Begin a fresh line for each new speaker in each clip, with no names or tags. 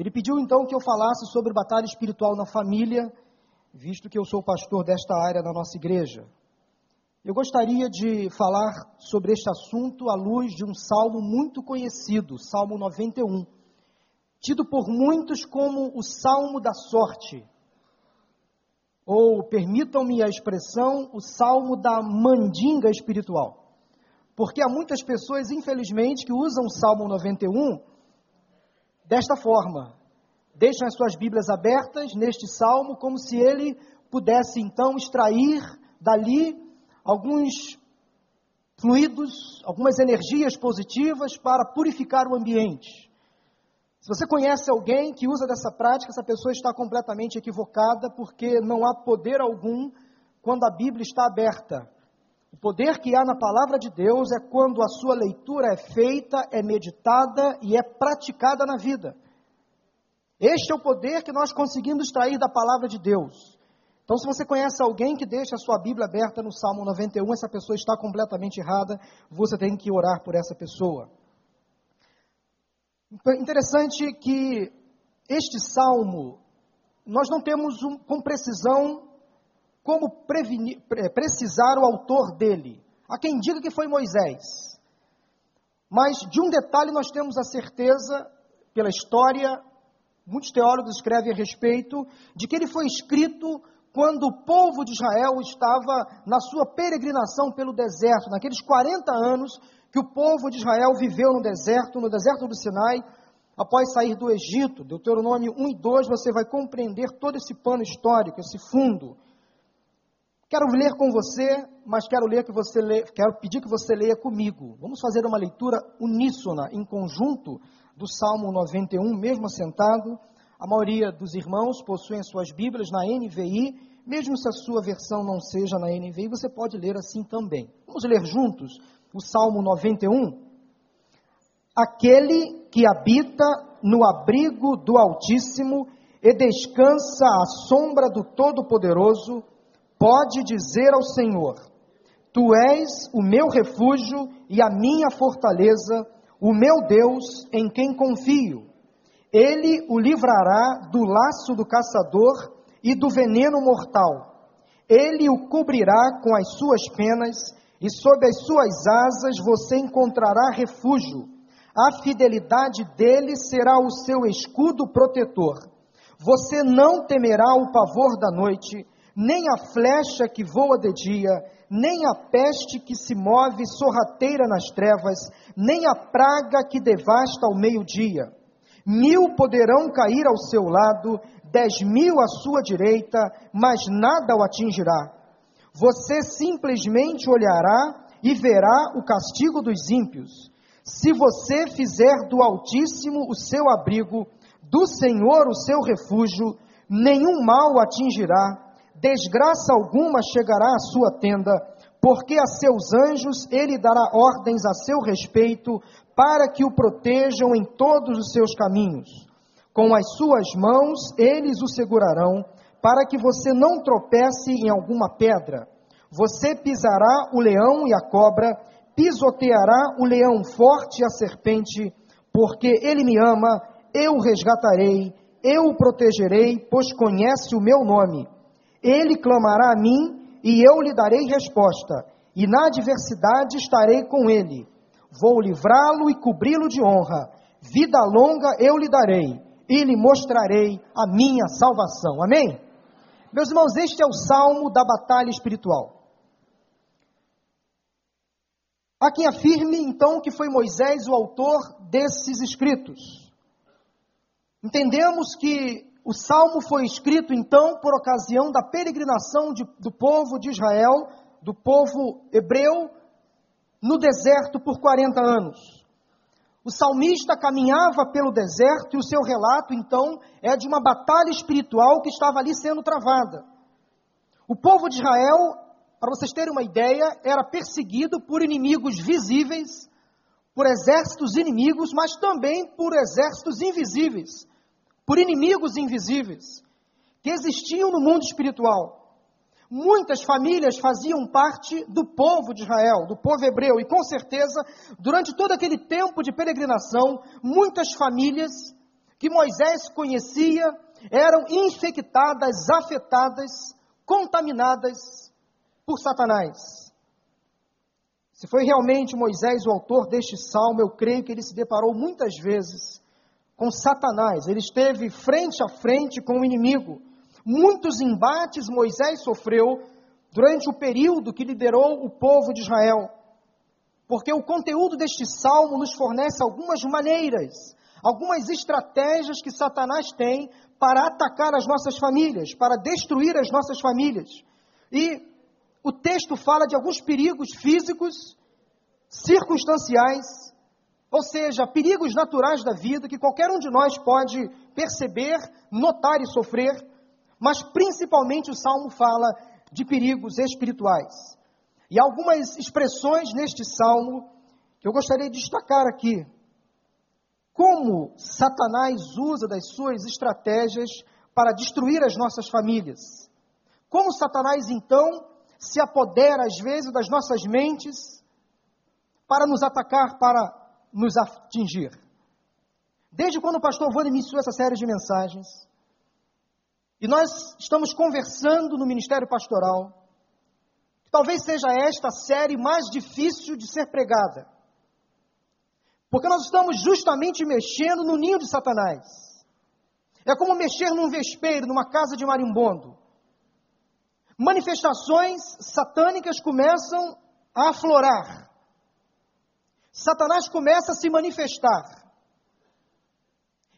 Ele pediu então que eu falasse sobre batalha espiritual na família, visto que eu sou pastor desta área da nossa igreja. Eu gostaria de falar sobre este assunto à luz de um salmo muito conhecido, Salmo 91, tido por muitos como o salmo da sorte, ou permitam-me a expressão, o salmo da mandinga espiritual. Porque há muitas pessoas, infelizmente, que usam o Salmo 91 desta forma: deixam as suas Bíblias abertas neste salmo, como se ele pudesse então extrair dali alguns fluidos, algumas energias positivas para purificar o ambiente. Se você conhece alguém que usa dessa prática, essa pessoa está completamente equivocada, porque não há poder algum quando a Bíblia está aberta. O poder que há na palavra de Deus é quando a sua leitura é feita, é meditada e é praticada na vida. Este é o poder que nós conseguimos extrair da palavra de Deus. Então, se você conhece alguém que deixa a sua Bíblia aberta no Salmo 91, essa pessoa está completamente errada, você tem que orar por essa pessoa. Interessante que este salmo, nós não temos um, com precisão como precisar o autor dele. Há quem diga que foi Moisés. Mas de um detalhe nós temos a certeza, pela história, muitos teólogos escrevem a respeito, de que ele foi escrito quando o povo de Israel estava na sua peregrinação pelo deserto, naqueles 40 anos que o povo de Israel viveu no deserto, no deserto do Sinai, após sair do Egito. Deuteronômio 1 e 2, você vai compreender todo esse pano histórico, esse fundo. Quero ler com você, mas quero ler que você quero pedir que você leia comigo. Vamos fazer uma leitura uníssona, em conjunto, do Salmo 91, mesmo assentado. A maioria dos irmãos possuem suas Bíblias na NVI, mesmo se a sua versão não seja na NVI, você pode ler assim também. Vamos ler juntos o Salmo 91? Aquele que habita no abrigo do Altíssimo e descansa à sombra do Todo-Poderoso, pode dizer ao Senhor: Tu és o meu refúgio e a minha fortaleza, o meu Deus em quem confio. Ele o livrará do laço do caçador e do veneno mortal. Ele o cobrirá com as suas penas e sob as suas asas você encontrará refúgio. A fidelidade dele será o seu escudo protetor. Você não temerá o pavor da noite, nem a flecha que voa de dia, nem a peste que se move sorrateira nas trevas, nem a praga que devasta ao meio-dia. Mil poderão cair ao seu lado, dez mil à sua direita, mas nada o atingirá. Você simplesmente olhará e verá o castigo dos ímpios. Se você fizer do Altíssimo o seu abrigo, do Senhor o seu refúgio, nenhum mal o atingirá, desgraça alguma chegará à sua tenda, porque a seus anjos ele dará ordens a seu respeito, para que o protejam em todos os seus caminhos. Com as suas mãos eles o segurarão, para que você não tropece em alguma pedra. Você pisará o leão e a cobra, pisoteará o leão forte e a serpente, porque ele me ama, eu o resgatarei, eu o protegerei, pois conhece o meu nome. Ele clamará a mim e eu lhe darei resposta, e na adversidade estarei com ele vou livrá-lo e cobri-lo de honra. Vida longa eu lhe darei e lhe mostrarei a minha salvação. Amém? Meus irmãos, este é o salmo da batalha espiritual. Há quem afirme então que foi Moisés o autor desses escritos. Entendemos que o salmo foi escrito então por ocasião da peregrinação de, do povo de Israel, do povo hebreu, no deserto por 40 anos. O salmista caminhava pelo deserto e o seu relato, então, é de uma batalha espiritual que estava ali sendo travada. O povo de Israel, para vocês terem uma ideia, era perseguido por inimigos visíveis, por exércitos inimigos, mas também por exércitos invisíveis, por inimigos invisíveis, que existiam no mundo espiritual. Muitas famílias faziam parte do povo de Israel, do povo hebreu, e com certeza, durante todo aquele tempo de peregrinação, muitas famílias que Moisés conhecia eram infectadas, afetadas, contaminadas por Satanás. Se foi realmente Moisés o autor deste salmo, eu creio que ele se deparou muitas vezes com Satanás. Ele esteve frente a frente com o inimigo. Muitos embates Moisés sofreu durante o período que liderou o povo de Israel. Porque o conteúdo deste salmo nos fornece algumas maneiras, algumas estratégias que Satanás tem para atacar as nossas famílias, para destruir as nossas famílias. E o texto fala de alguns perigos físicos, circunstanciais, ou seja, perigos naturais da vida que qualquer um de nós pode perceber, notar e sofrer, mas principalmente o salmo fala de perigos espirituais. E algumas expressões neste salmo que eu gostaria de destacar aqui. Como Satanás usa das suas estratégias para destruir as nossas famílias. Como Satanás, então, se apodera às vezes das nossas mentes para nos atacar, para nos atingir. Desde quando o pastor Vânia iniciou essa série de mensagens, e nós estamos conversando no ministério pastoral, Talvez seja esta a série mais difícil de ser pregada. Porque nós estamos justamente mexendo no ninho de Satanás. É como mexer num vespeiro, numa casa de marimbondo. Manifestações satânicas começam a aflorar. Satanás começa a se manifestar.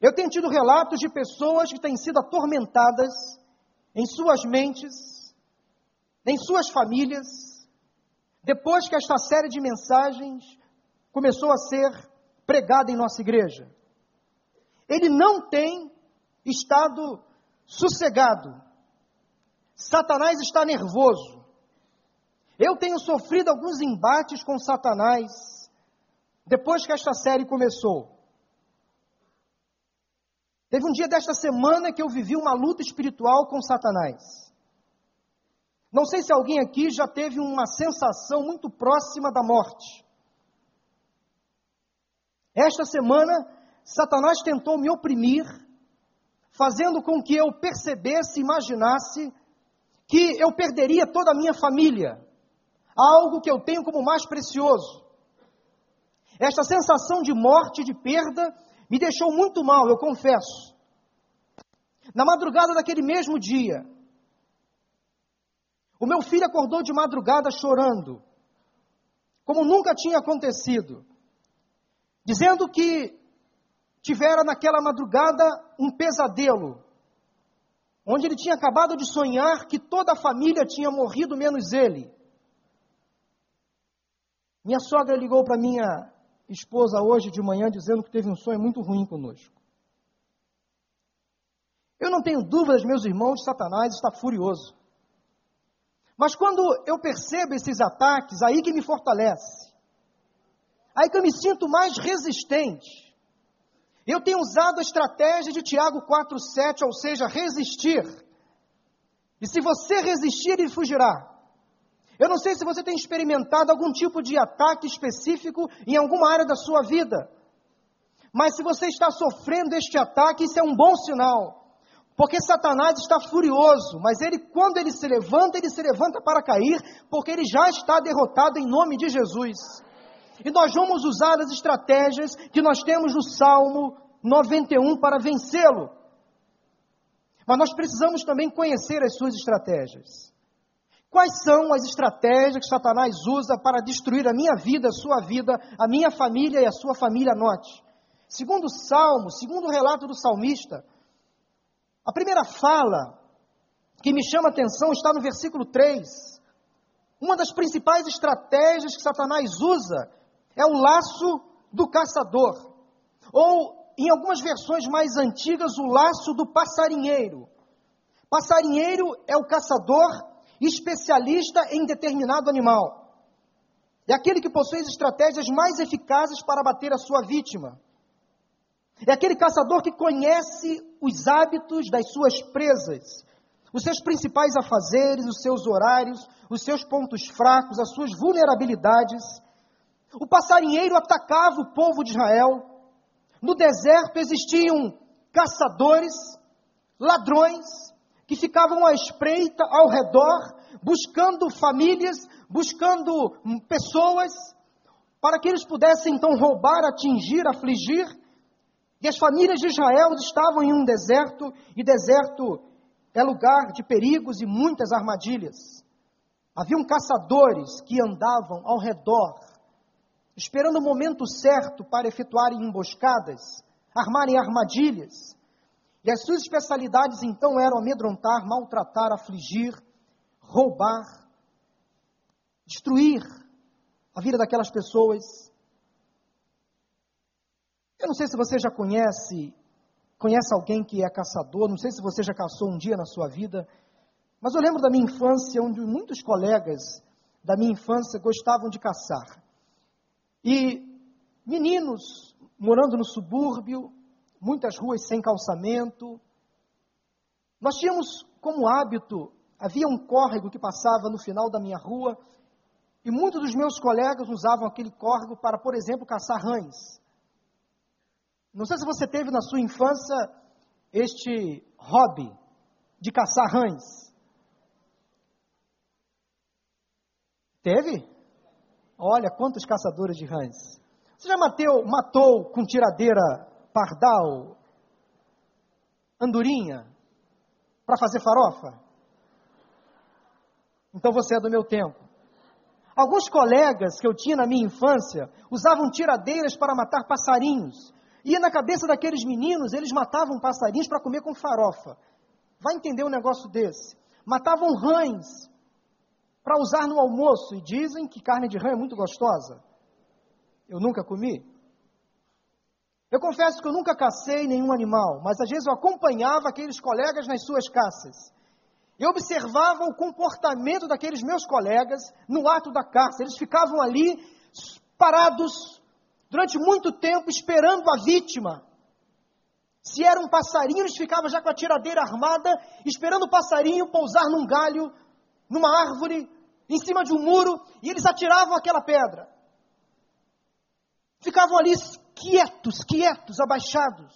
Eu tenho tido relatos de pessoas que têm sido atormentadas em suas mentes em suas famílias, depois que esta série de mensagens começou a ser pregada em nossa igreja. Ele não tem estado sossegado. Satanás está nervoso. Eu tenho sofrido alguns embates com Satanás depois que esta série começou. Teve um dia desta semana que eu vivi uma luta espiritual com Satanás. Não sei se alguém aqui já teve uma sensação muito próxima da morte. Esta semana, Satanás tentou me oprimir, fazendo com que eu percebesse, imaginasse que eu perderia toda a minha família, algo que eu tenho como mais precioso. Esta sensação de morte, de perda, me deixou muito mal, eu confesso. Na madrugada daquele mesmo dia, o meu filho acordou de madrugada chorando, como nunca tinha acontecido, dizendo que tivera naquela madrugada um pesadelo, onde ele tinha acabado de sonhar que toda a família tinha morrido menos ele. Minha sogra ligou para minha esposa hoje de manhã dizendo que teve um sonho muito ruim conosco. Eu não tenho dúvidas, meus irmãos, Satanás está furioso. Mas quando eu percebo esses ataques, aí que me fortalece. Aí que eu me sinto mais resistente. Eu tenho usado a estratégia de Tiago 4,7, ou seja, resistir. E se você resistir, ele fugirá. Eu não sei se você tem experimentado algum tipo de ataque específico em alguma área da sua vida. Mas se você está sofrendo este ataque, isso é um bom sinal. Porque Satanás está furioso, mas ele, quando ele se levanta, ele se levanta para cair, porque ele já está derrotado em nome de Jesus. E nós vamos usar as estratégias que nós temos no Salmo 91 para vencê-lo. Mas nós precisamos também conhecer as suas estratégias. Quais são as estratégias que Satanás usa para destruir a minha vida, a sua vida, a minha família e a sua família? Note. Segundo o Salmo, segundo o relato do salmista, a primeira fala que me chama a atenção está no versículo 3. Uma das principais estratégias que Satanás usa é o laço do caçador. Ou, em algumas versões mais antigas, o laço do passarinheiro. Passarinheiro é o caçador especialista em determinado animal. É aquele que possui as estratégias mais eficazes para bater a sua vítima. É aquele caçador que conhece os hábitos das suas presas, os seus principais afazeres, os seus horários, os seus pontos fracos, as suas vulnerabilidades. O passarinheiro atacava o povo de Israel. No deserto existiam caçadores, ladrões, que ficavam à espreita ao redor, buscando famílias, buscando hum, pessoas, para que eles pudessem então roubar, atingir, afligir. E as famílias de Israel estavam em um deserto, e deserto é lugar de perigos e muitas armadilhas. Haviam caçadores que andavam ao redor, esperando o momento certo para efetuarem emboscadas, armarem armadilhas. E as suas especialidades então eram amedrontar, maltratar, afligir, roubar, destruir a vida daquelas pessoas. Eu não sei se você já conhece, conhece alguém que é caçador, não sei se você já caçou um dia na sua vida, mas eu lembro da minha infância, onde muitos colegas da minha infância gostavam de caçar. E meninos morando no subúrbio, muitas ruas sem calçamento. Nós tínhamos como hábito, havia um córrego que passava no final da minha rua, e muitos dos meus colegas usavam aquele córrego para, por exemplo, caçar rães. Não sei se você teve na sua infância este hobby de caçar rães. Teve? Olha quantos caçadores de rãs. Você já mateu, matou com tiradeira pardal, andorinha, para fazer farofa? Então você é do meu tempo. Alguns colegas que eu tinha na minha infância usavam tiradeiras para matar passarinhos. E na cabeça daqueles meninos, eles matavam passarinhos para comer com farofa. Vai entender um negócio desse. Matavam rães para usar no almoço. E dizem que carne de rã é muito gostosa. Eu nunca comi. Eu confesso que eu nunca cacei nenhum animal, mas às vezes eu acompanhava aqueles colegas nas suas caças. Eu observava o comportamento daqueles meus colegas no ato da caça. Eles ficavam ali parados durante muito tempo esperando a vítima. Se era um passarinho, eles ficavam já com a tiradeira armada, esperando o passarinho pousar num galho, numa árvore, em cima de um muro, e eles atiravam aquela pedra. Ficavam ali quietos, quietos, abaixados.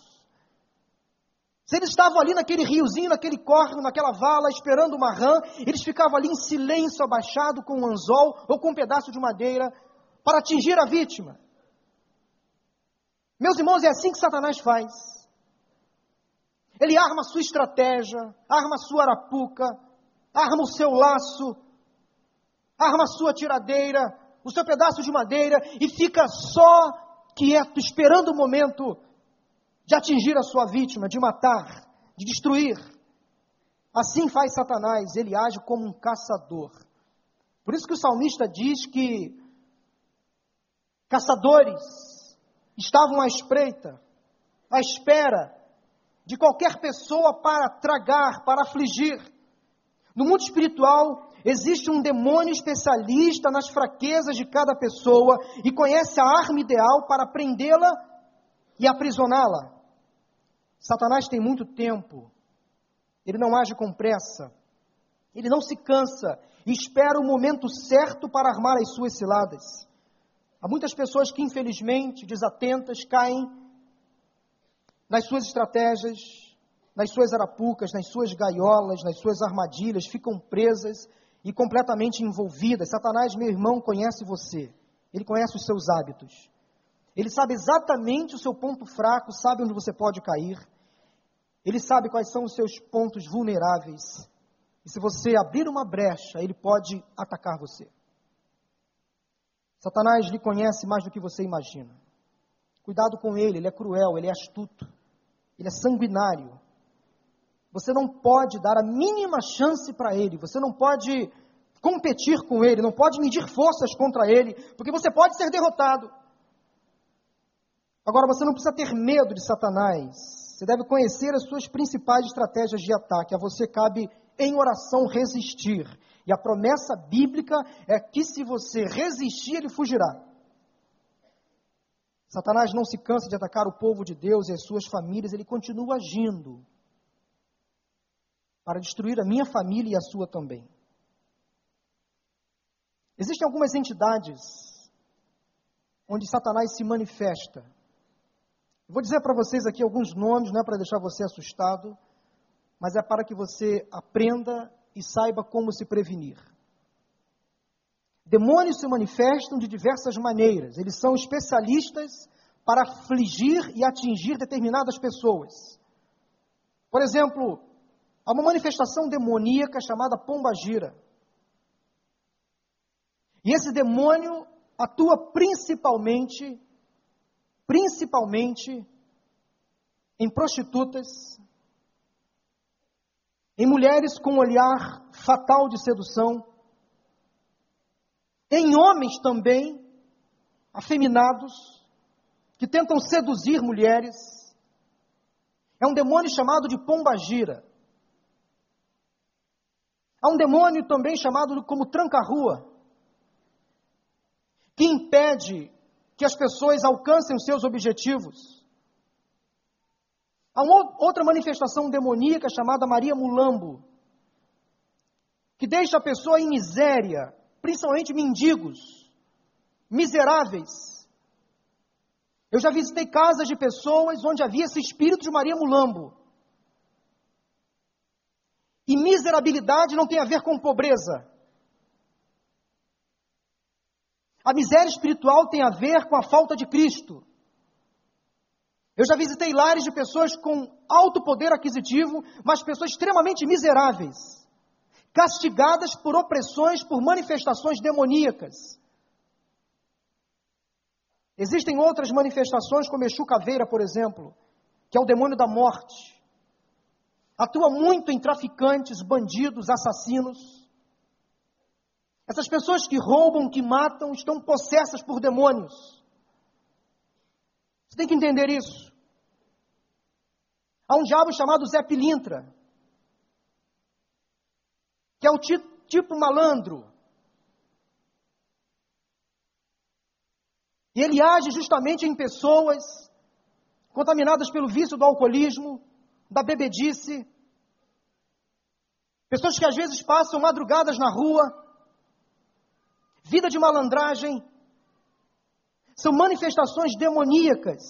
Se eles estavam ali naquele riozinho, naquele córrego, naquela vala, esperando uma rã, eles ficavam ali em silêncio, abaixado com um anzol ou com um pedaço de madeira para atingir a vítima. Meus irmãos, é assim que Satanás faz. Ele arma a sua estratégia, arma a sua arapuca, arma o seu laço, arma a sua tiradeira, o seu pedaço de madeira e fica só quieto, esperando o momento de atingir a sua vítima, de matar, de destruir. Assim faz Satanás, ele age como um caçador. Por isso que o salmista diz que caçadores estavam à espreita, à espera de qualquer pessoa para tragar, para afligir. No mundo espiritual, Existe um demônio especialista nas fraquezas de cada pessoa e conhece a arma ideal para prendê-la e aprisioná-la. Satanás tem muito tempo, ele não age com pressa, ele não se cansa e espera o momento certo para armar as suas ciladas. Há muitas pessoas que, infelizmente, desatentas, caem nas suas estratégias, nas suas arapucas, nas suas gaiolas, nas suas armadilhas, ficam presas e completamente envolvidas. Satanás, meu irmão, conhece você. Ele conhece os seus hábitos. Ele sabe exatamente o seu ponto fraco, sabe onde você pode cair. Ele sabe quais são os seus pontos vulneráveis. E se você abrir uma brecha, ele pode atacar você. Satanás lhe conhece mais do que você imagina. Cuidado com ele, ele é cruel, ele é astuto, ele é sanguinário. Você não pode dar a mínima chance para ele, você não pode competir com ele, não pode medir forças contra ele, porque você pode ser derrotado. Agora, você não precisa ter medo de Satanás. Você deve conhecer as suas principais estratégias de ataque. A você cabe, em oração, resistir. E a promessa bíblica é que se você resistir, ele fugirá. Satanás não se cansa de atacar o povo de Deus e as suas famílias, ele continua agindo para destruir a minha família e a sua também. Existem algumas entidades onde Satanás se manifesta Vou dizer para vocês aqui alguns nomes, não é para deixar você assustado, mas é para que você aprenda e saiba como se prevenir. Demônios se manifestam de diversas maneiras, eles são especialistas para afligir e atingir determinadas pessoas. Por exemplo, há uma manifestação demoníaca chamada pombagira. E esse demônio atua principalmente, principalmente em prostitutas, em mulheres com um olhar fatal de sedução, em homens também, afeminados, que tentam seduzir mulheres. É um demônio chamado de pombagira. Há um demônio também chamado como tranca-rua, que impede que as pessoas alcancem os seus objetivos. Há uma outra manifestação demoníaca chamada Maria Mulambo, que deixa a pessoa em miséria, principalmente mendigos, miseráveis, eu já visitei casas de pessoas onde havia esse espírito de Maria Mulambo. E miserabilidade não tem a ver com pobreza. A miséria espiritual tem a ver com a falta de Cristo. Eu já visitei lares de pessoas com alto poder aquisitivo, mas pessoas extremamente miseráveis, castigadas por opressões, por manifestações demoníacas. Existem outras manifestações, como Exu Caveira, por exemplo, que é o demônio da morte. Atua muito em traficantes, bandidos, assassinos. Essas pessoas que roubam, que matam, estão possessas por demônios. Você tem que entender isso. Há um diabo chamado Zé Pilintra, que é o tipo malandro, E ele age justamente em pessoas contaminadas pelo vício do alcoolismo, da bebedice, pessoas que às vezes passam madrugadas na rua, vida de malandragem, são manifestações demoníacas.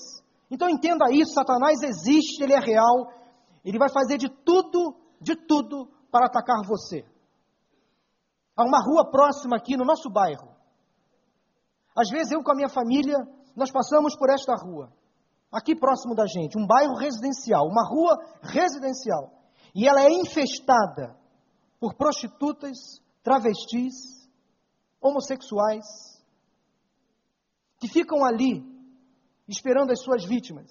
Então entenda isso: Satanás existe, ele é real, ele vai fazer de tudo, de tudo para atacar você. Há uma rua próxima aqui no nosso bairro. Às vezes eu com a minha família, nós passamos por esta rua, aqui próximo da gente, um bairro residencial, uma rua residencial. E ela é infestada por prostitutas, travestis, homossexuais, que ficam ali esperando as suas vítimas.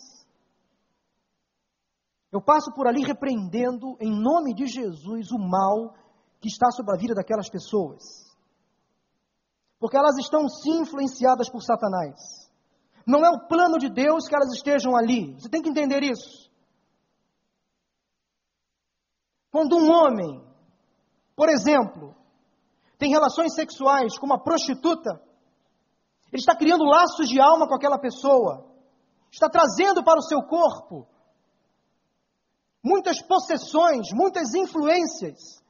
Eu passo por ali repreendendo, em nome de Jesus, o mal que está sobre a vida daquelas pessoas porque elas estão sim influenciadas por Satanás. Não é o plano de Deus que elas estejam ali. Você tem que entender isso. Quando um homem, por exemplo, tem relações sexuais com uma prostituta, ele está criando laços de alma com aquela pessoa, está trazendo para o seu corpo muitas possessões, muitas influências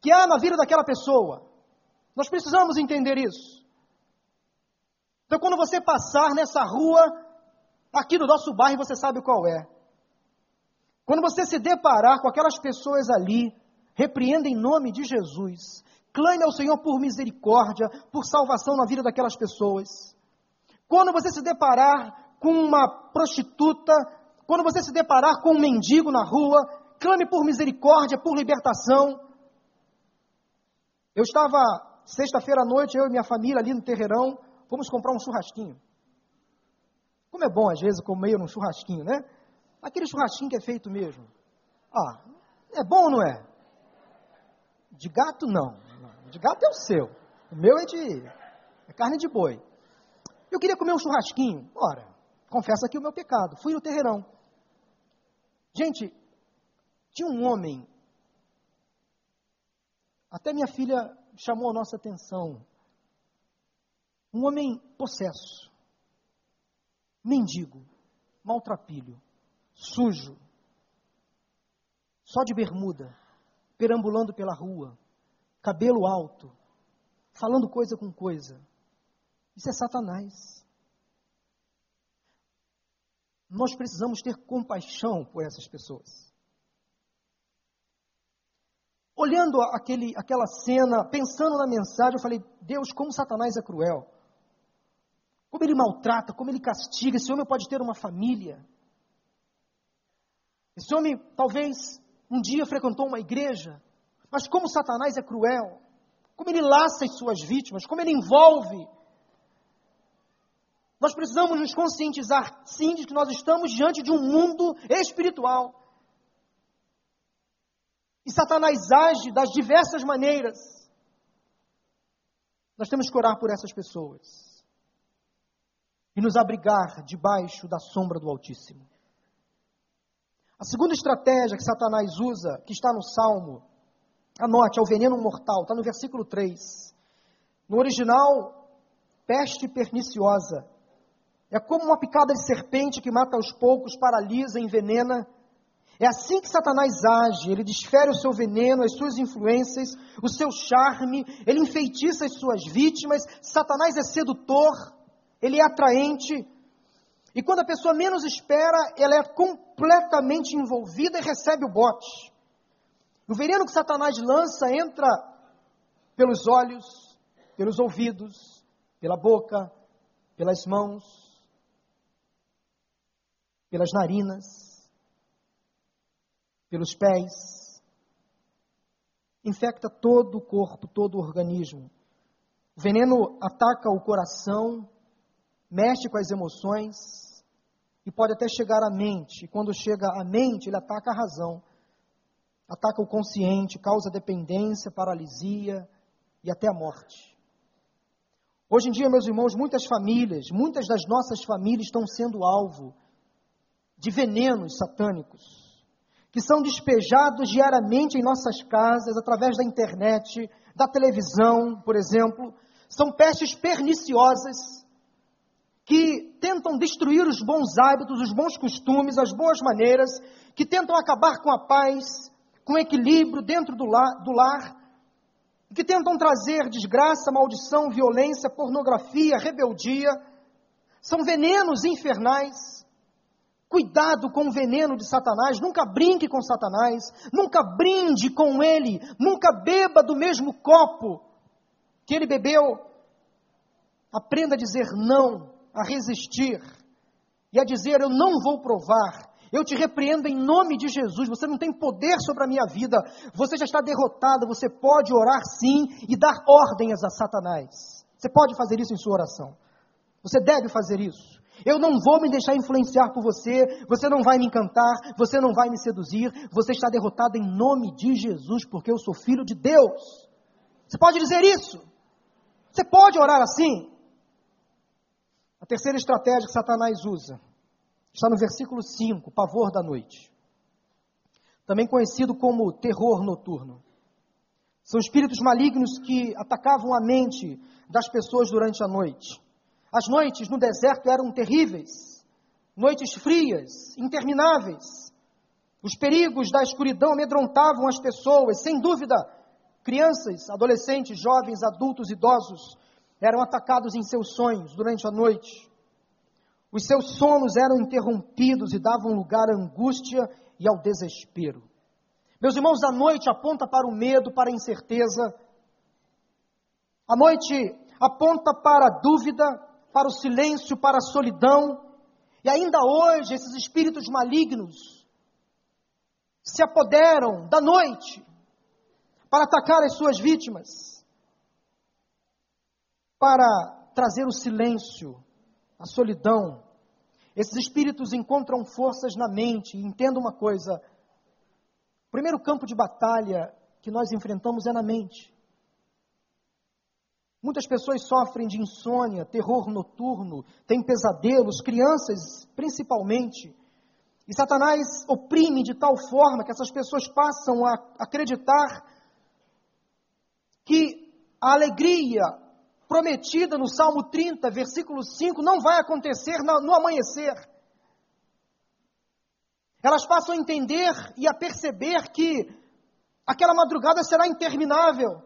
que há na vida daquela pessoa. Nós precisamos entender isso. Então, quando você passar nessa rua, aqui no nosso bairro, você sabe qual é. Quando você se deparar com aquelas pessoas ali, repreenda em nome de Jesus. Clame ao Senhor por misericórdia, por salvação na vida daquelas pessoas. Quando você se deparar com uma prostituta, quando você se deparar com um mendigo na rua, clame por misericórdia, por libertação. Eu estava Sexta-feira à noite, eu e minha família ali no terreirão, fomos comprar um churrasquinho. Como é bom, às vezes, comer num churrasquinho, né? Aquele churrasquinho que é feito mesmo. Ah, é bom ou não é? De gato, não. De gato é o seu. O meu é de é carne de boi. Eu queria comer um churrasquinho. Ora, confesso aqui o meu pecado. Fui no terreirão. Gente, tinha um homem. Até minha filha chamou a nossa atenção. Um homem possesso, mendigo, maltrapilho, sujo, só de bermuda, perambulando pela rua, cabelo alto, falando coisa com coisa. Isso é Satanás. nós precisamos ter compaixão por essas pessoas. Olhando aquele, aquela cena, pensando na mensagem, eu falei: Deus, como Satanás é cruel. Como ele maltrata, como ele castiga. Esse homem pode ter uma família. Esse homem talvez um dia frequentou uma igreja. Mas como Satanás é cruel. Como ele laça as suas vítimas. Como ele envolve. Nós precisamos nos conscientizar, sim, de que nós estamos diante de um mundo espiritual. E Satanás age das diversas maneiras. Nós temos que orar por essas pessoas e nos abrigar debaixo da sombra do Altíssimo. A segunda estratégia que Satanás usa, que está no Salmo, anote, é o veneno mortal, está no versículo 3. No original, peste perniciosa. É como uma picada de serpente que mata aos poucos, paralisa, envenena. É assim que Satanás age, ele desfere o seu veneno, as suas influências, o seu charme, ele enfeitiça as suas vítimas. Satanás é sedutor, ele é atraente. E quando a pessoa menos espera, ela é completamente envolvida e recebe o bote. O veneno que Satanás lança entra pelos olhos, pelos ouvidos, pela boca, pelas mãos, pelas narinas, pelos pés. Infecta todo o corpo, todo o organismo. O veneno ataca o coração, mexe com as emoções e pode até chegar à mente. E quando chega à mente, ele ataca a razão, ataca o consciente, causa dependência, paralisia e até a morte. Hoje em dia, meus irmãos, muitas famílias, muitas das nossas famílias estão sendo alvo de venenos satânicos, que são despejados diariamente em nossas casas, através da internet, da televisão, por exemplo. São pestes perniciosas que tentam destruir os bons hábitos, os bons costumes, as boas maneiras, que tentam acabar com a paz, com o equilíbrio dentro do lar, do lar que tentam trazer desgraça, maldição, violência, pornografia, rebeldia. São venenos infernais. Cuidado com o veneno de Satanás, nunca brinque com Satanás, nunca brinde com ele, nunca beba do mesmo copo que ele bebeu. Aprenda a dizer não a resistir e a dizer: Eu não vou provar, eu te repreendo em nome de Jesus. Você não tem poder sobre a minha vida, você já está derrotado. Você pode orar sim e dar ordens a Satanás. Você pode fazer isso em sua oração. Você deve fazer isso. Eu não vou me deixar influenciar por você, você não vai me encantar, você não vai me seduzir, você está derrotado em nome de Jesus, porque eu sou filho de Deus. Você pode dizer isso? Você pode orar assim? A terceira estratégia que Satanás usa está no versículo 5, pavor da noite. Também conhecido como terror noturno. São espíritos malignos que atacavam a mente das pessoas durante a noite. As noites no deserto eram terríveis, noites frias, intermináveis. Os perigos da escuridão amedrontavam as pessoas, sem dúvida. Crianças, adolescentes, jovens, adultos, idosos eram atacados em seus sonhos durante a noite. Os seus sonos eram interrompidos e davam lugar à angústia e ao desespero. Meus irmãos, a noite aponta para o medo, para a incerteza. A noite aponta para a dúvida, para o silêncio, para a solidão. E ainda hoje, esses espíritos malignos se apoderam da noite para atacar as suas vítimas para trazer o silêncio, a solidão. Esses espíritos encontram forças na mente. E entenda uma coisa: o primeiro campo de batalha que nós enfrentamos é na mente. Muitas pessoas sofrem de insônia, terror noturno, têm pesadelos, crianças principalmente. E Satanás oprime de tal forma que essas pessoas passam a acreditar que a alegria, prometida no Salmo 30, versículo 5, não vai acontecer no amanhecer. Elas passam a entender e a perceber que aquela madrugada será interminável.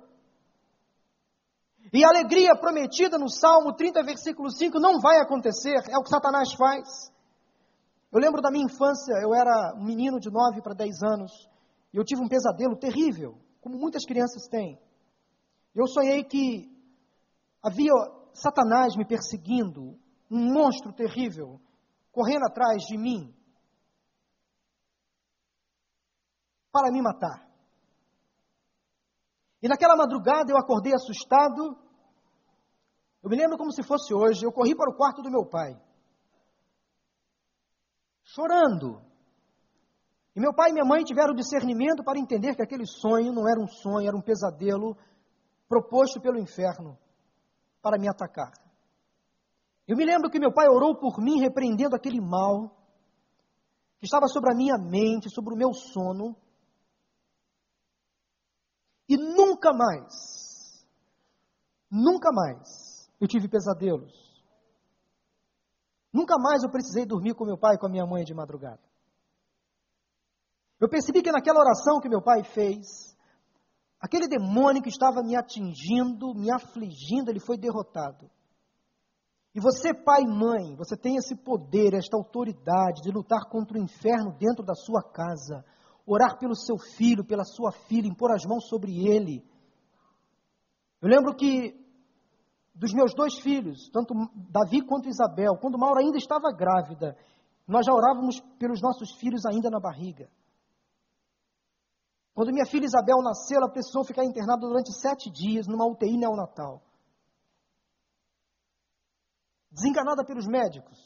E a alegria prometida no Salmo 30, versículo 5, não vai acontecer, é o que Satanás faz. Eu lembro da minha infância, eu era um menino de 9 para 10 anos, e eu tive um pesadelo terrível, como muitas crianças têm. Eu sonhei que havia Satanás me perseguindo, um monstro terrível, correndo atrás de mim para me matar. E naquela madrugada eu acordei assustado. Eu me lembro como se fosse hoje. Eu corri para o quarto do meu pai, chorando. E meu pai e minha mãe tiveram discernimento para entender que aquele sonho não era um sonho, era um pesadelo proposto pelo inferno para me atacar. Eu me lembro que meu pai orou por mim, repreendendo aquele mal que estava sobre a minha mente, sobre o meu sono. E nunca mais, nunca mais eu tive pesadelos. Nunca mais eu precisei dormir com meu pai e com a minha mãe de madrugada. Eu percebi que naquela oração que meu pai fez, aquele demônio que estava me atingindo, me afligindo, ele foi derrotado. E você, pai e mãe, você tem esse poder, esta autoridade de lutar contra o inferno dentro da sua casa orar pelo seu filho, pela sua filha, impor as mãos sobre ele. Eu lembro que dos meus dois filhos, tanto Davi quanto Isabel, quando Maura ainda estava grávida, nós já orávamos pelos nossos filhos ainda na barriga. Quando minha filha Isabel nasceu, ela precisou ficar internada durante sete dias numa UTI neonatal. Desenganada pelos médicos.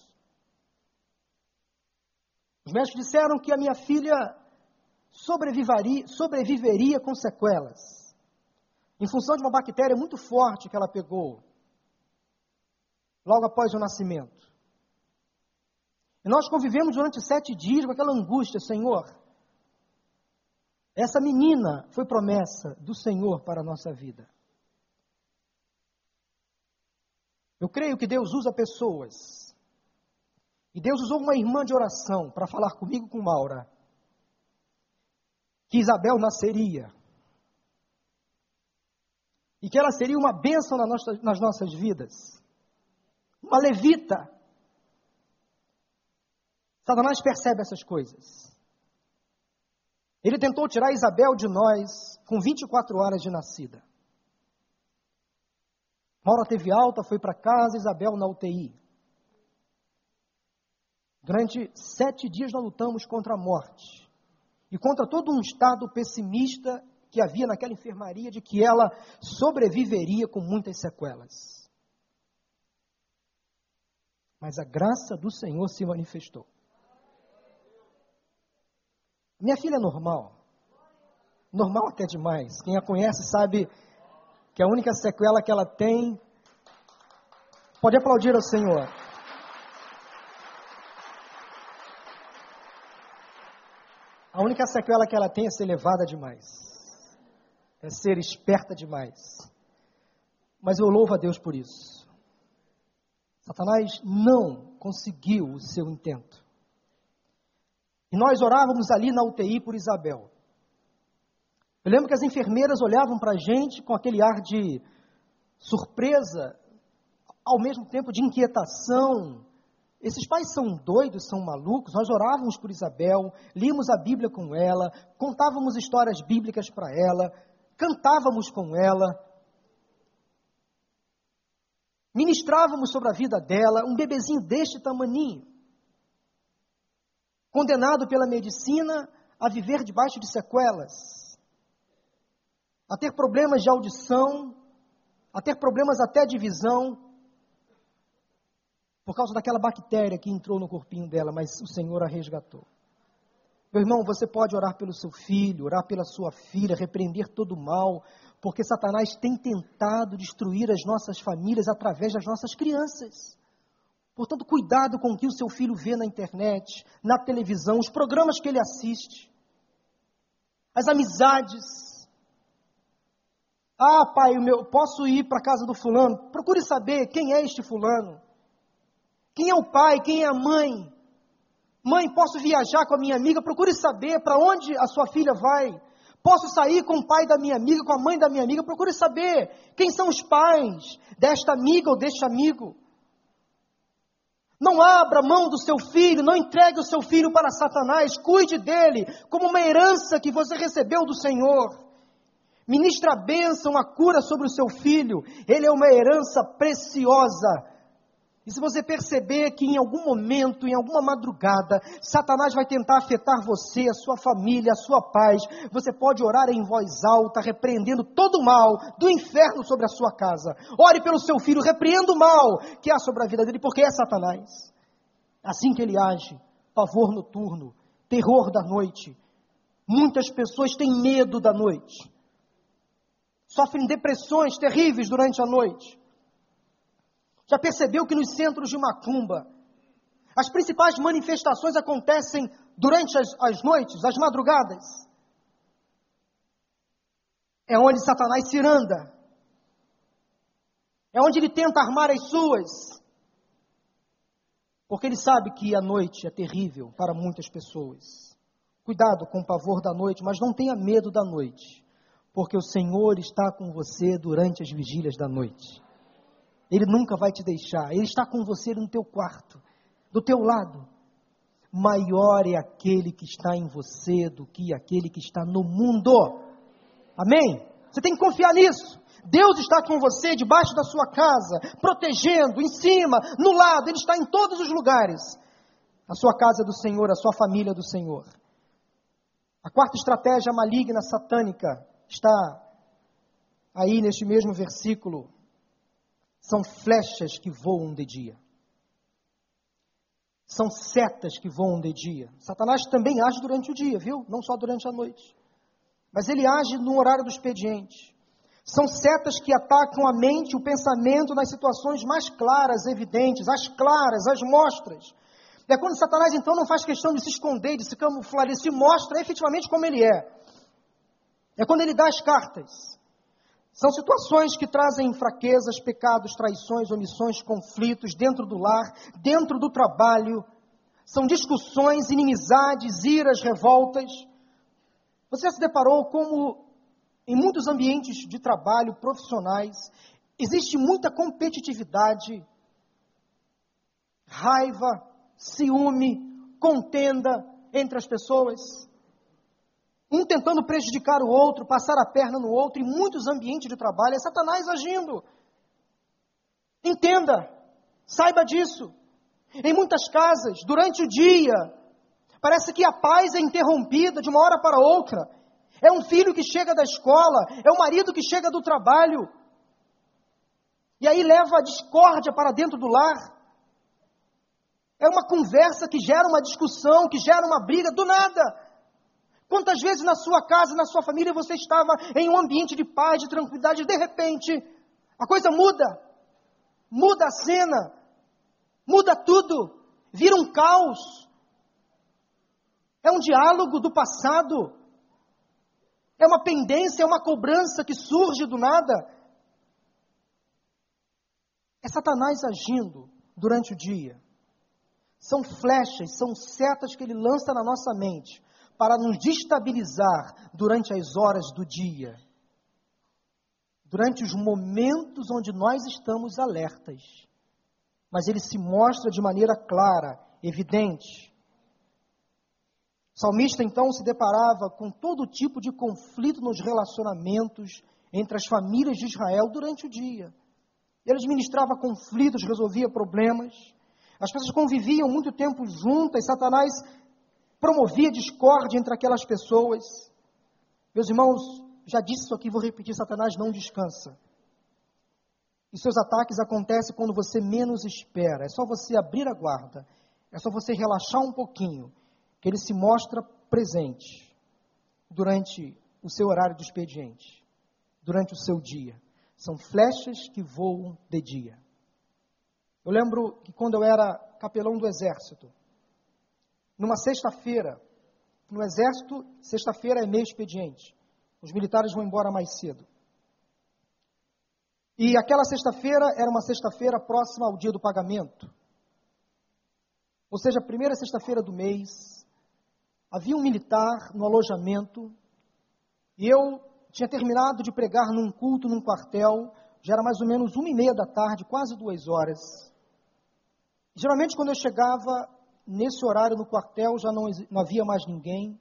Os médicos disseram que a minha filha sobreviveria, com sequelas, em função de uma bactéria muito forte que ela pegou logo após o nascimento. E nós convivemos durante sete dias com aquela angústia, Senhor. Essa menina foi promessa do Senhor para a nossa vida. Eu creio que Deus usa pessoas. E Deus usou uma irmã de oração para falar comigo com Maura que Isabel nasceria. E que ela seria uma bênção nas nossas, nas nossas vidas. Uma levita. Satanás percebe essas coisas. Ele tentou tirar Isabel de nós com 24 horas de nascida. Maura teve alta, foi para casa, Isabel na UTI. Durante sete dias nós lutamos contra a morte e contra todo um estado pessimista que havia naquela enfermaria de que ela sobreviveria com muitas sequelas. Mas a graça do Senhor se manifestou. Minha filha é normal. Normal até demais. Quem a conhece sabe que a única sequela que ela tem. Pode aplaudir ao Senhor. A única sequela que ela tem é ser levada demais, é ser esperta demais. Mas eu louvo a Deus por isso. Satanás não conseguiu o seu intento. E nós orávamos ali na UTI por Isabel. Eu lembro que as enfermeiras olhavam para a gente com aquele ar de surpresa, ao mesmo tempo de inquietação, esses pais são doidos, são malucos. Nós orávamos por Isabel, líamos a Bíblia com ela, contávamos histórias bíblicas para ela, cantávamos com ela, ministrávamos sobre a vida dela, um bebezinho deste tamaninho, condenado pela medicina a viver debaixo de sequelas, a ter problemas de audição, a ter problemas até de visão, por causa daquela bactéria que entrou no corpinho dela, mas o Senhor a resgatou. Meu irmão, você pode orar pelo seu filho, orar pela sua filha, repreender todo o mal, porque Satanás tem tentado destruir as nossas famílias através das nossas crianças. Portanto, cuidado com o que o seu filho vê na internet, na televisão, os programas que ele assiste, as amizades. Ah, pai, eu posso ir para a casa do fulano? Procure saber quem é este fulano. Quem é o pai? Quem é a mãe? Mãe, posso viajar com a minha amiga? Procure saber para onde a sua filha vai. Posso sair com o pai da minha amiga, com a mãe da minha amiga? Procure saber quem são os pais desta amiga ou deste amigo. Não abra mão do seu filho, não entregue o seu filho para Satanás, cuide dele como uma herança que você recebeu do Senhor. Ministra a bênção, a cura sobre o seu filho, ele é uma herança preciosa e se você perceber que em algum momento, em alguma madrugada, Satanás vai tentar afetar você, a sua família, a sua paz, você pode orar em voz alta, repreendendo todo o mal do inferno sobre a sua casa. Ore pelo seu filho, repreenda o mal que há sobre a vida dele, porque é Satanás. Assim que ele age, pavor noturno, terror da noite. Muitas pessoas têm medo da noite, sofrem depressões terríveis durante a noite já percebeu que nos centros de macumba, as principais manifestações acontecem durante as, as noites, as madrugadas? É onde Satanás se anda. É onde ele tenta armar as suas. Porque ele sabe que a noite é terrível para muitas pessoas. Cuidado com o pavor da noite, mas não tenha medo da noite, porque o Senhor está com você durante as vigílias da noite. Ele nunca vai te deixar. Ele está com você no teu quarto, do teu lado. Maior é aquele que está em você do que aquele que está no mundo. Amém? Você tem que confiar nisso. Deus está com você debaixo da sua casa, protegendo, em cima, no lado, Ele está em todos os lugares. A sua casa é do Senhor, a sua família é do Senhor. A quarta estratégia maligna satânica está aí neste mesmo versículo são flechas que voam de dia. São setas que voam de dia. Satanás também age durante o dia, viu? Não só durante a noite. Mas ele age no horário do expediente. São setas que atacam a mente, o pensamento nas situações mais claras, evidentes, as claras, as mostras. É quando Satanás então não faz questão de se esconder, de se camuflar, ele se mostra efetivamente como ele é. É quando ele dá as cartas. São situações que trazem fraquezas, pecados, traições, omissões, conflitos dentro do lar, dentro do trabalho. São discussões, inimizades, iras, revoltas. Você já se deparou como em muitos ambientes de trabalho profissionais existe muita competitividade, raiva, ciúme, contenda entre as pessoas? Um tentando prejudicar o outro, passar a perna no outro, em muitos ambientes de trabalho, é Satanás agindo. Entenda, saiba disso. Em muitas casas, durante o dia, parece que a paz é interrompida de uma hora para outra. É um filho que chega da escola, é o um marido que chega do trabalho, e aí leva a discórdia para dentro do lar. É uma conversa que gera uma discussão, que gera uma briga do nada. Quantas vezes na sua casa, na sua família, você estava em um ambiente de paz, de tranquilidade, e de repente a coisa muda, muda a cena, muda tudo, vira um caos. É um diálogo do passado, é uma pendência, é uma cobrança que surge do nada. É Satanás agindo durante o dia. São flechas, são setas que ele lança na nossa mente para nos destabilizar durante as horas do dia, durante os momentos onde nós estamos alertas. Mas ele se mostra de maneira clara, evidente. O salmista então se deparava com todo tipo de conflito nos relacionamentos entre as famílias de Israel durante o dia. Ele administrava conflitos, resolvia problemas. As pessoas conviviam muito tempo juntas, Satanás promovia discórdia entre aquelas pessoas. Meus irmãos, já disse isso aqui, vou repetir: Satanás não descansa. E seus ataques acontecem quando você menos espera. É só você abrir a guarda, é só você relaxar um pouquinho, que ele se mostra presente durante o seu horário do expediente, durante o seu dia. São flechas que voam de dia. Eu lembro que quando eu era capelão do exército, numa sexta-feira, no exército, sexta-feira é meio expediente. Os militares vão embora mais cedo. E aquela sexta-feira era uma sexta-feira próxima ao dia do pagamento. Ou seja, a primeira sexta-feira do mês, havia um militar no alojamento, e eu tinha terminado de pregar num culto, num quartel, já era mais ou menos uma e meia da tarde, quase duas horas. Geralmente, quando eu chegava nesse horário no quartel, já não, não havia mais ninguém,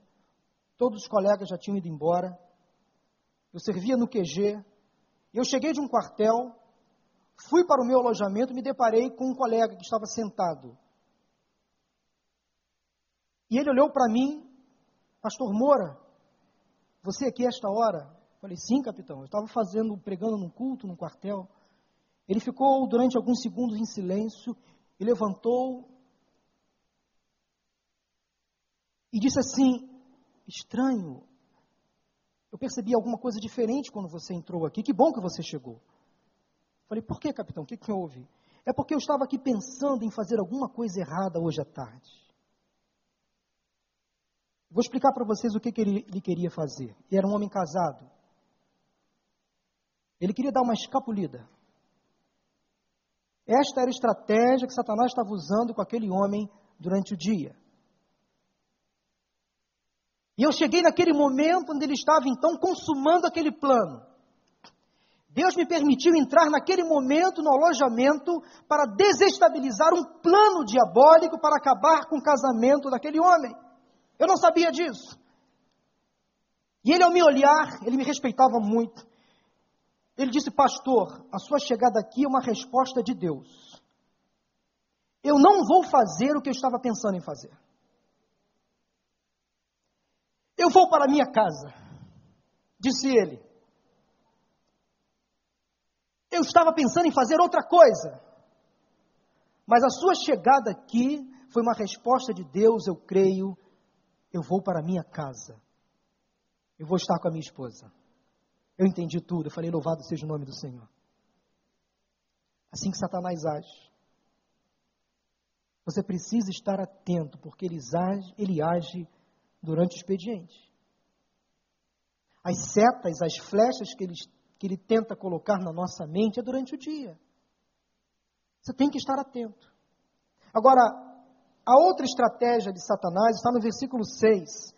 todos os colegas já tinham ido embora. Eu servia no QG. Eu cheguei de um quartel, fui para o meu alojamento e me deparei com um colega que estava sentado. E ele olhou para mim, Pastor Moura, você aqui esta hora? Falei, sim, capitão. Eu estava fazendo, pregando num culto, num quartel. Ele ficou durante alguns segundos em silêncio e levantou e disse assim: Estranho, eu percebi alguma coisa diferente quando você entrou aqui. Que bom que você chegou. Falei, por que, capitão? O que, que houve? É porque eu estava aqui pensando em fazer alguma coisa errada hoje à tarde. Vou explicar para vocês o que, que ele, ele queria fazer. Ele era um homem casado. Ele queria dar uma escapulida. Esta era a estratégia que Satanás estava usando com aquele homem durante o dia. E eu cheguei naquele momento onde ele estava então consumando aquele plano. Deus me permitiu entrar naquele momento no alojamento para desestabilizar um plano diabólico para acabar com o casamento daquele homem. Eu não sabia disso. E ele, ao me olhar, ele me respeitava muito. Ele disse: Pastor, a sua chegada aqui é uma resposta de Deus. Eu não vou fazer o que eu estava pensando em fazer. Eu vou para a minha casa, disse ele. Eu estava pensando em fazer outra coisa. Mas a sua chegada aqui foi uma resposta de Deus, eu creio. Eu vou para a minha casa. Eu vou estar com a minha esposa. Eu entendi tudo. Eu falei, louvado seja o nome do Senhor. Assim que Satanás age. Você precisa estar atento, porque ele age, ele age durante o expediente. As setas, as flechas que ele, que ele tenta colocar na nossa mente é durante o dia. Você tem que estar atento. Agora, a outra estratégia de Satanás está no versículo 6.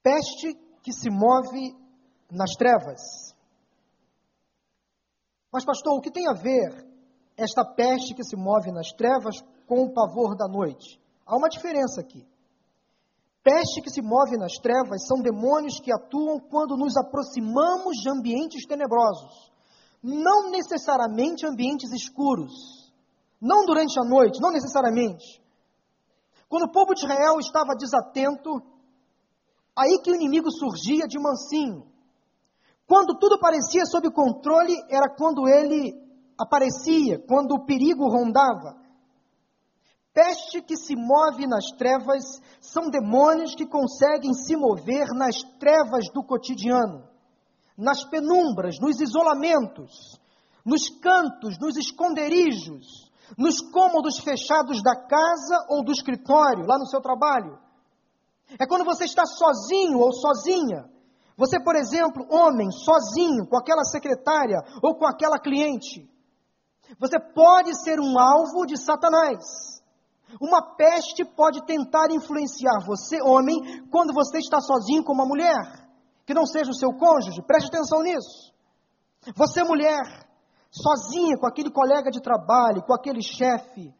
Peste que se move nas trevas. Mas, pastor, o que tem a ver esta peste que se move nas trevas com o pavor da noite? Há uma diferença aqui. Peste que se move nas trevas são demônios que atuam quando nos aproximamos de ambientes tenebrosos, não necessariamente ambientes escuros, não durante a noite, não necessariamente. Quando o povo de Israel estava desatento, aí que o inimigo surgia de mansinho, quando tudo parecia sob controle, era quando ele aparecia, quando o perigo rondava. Peste que se move nas trevas são demônios que conseguem se mover nas trevas do cotidiano, nas penumbras, nos isolamentos, nos cantos, nos esconderijos, nos cômodos fechados da casa ou do escritório, lá no seu trabalho. É quando você está sozinho ou sozinha, você, por exemplo, homem, sozinho, com aquela secretária ou com aquela cliente, você pode ser um alvo de Satanás. Uma peste pode tentar influenciar você, homem, quando você está sozinho com uma mulher, que não seja o seu cônjuge, preste atenção nisso. Você, mulher, sozinha com aquele colega de trabalho, com aquele chefe.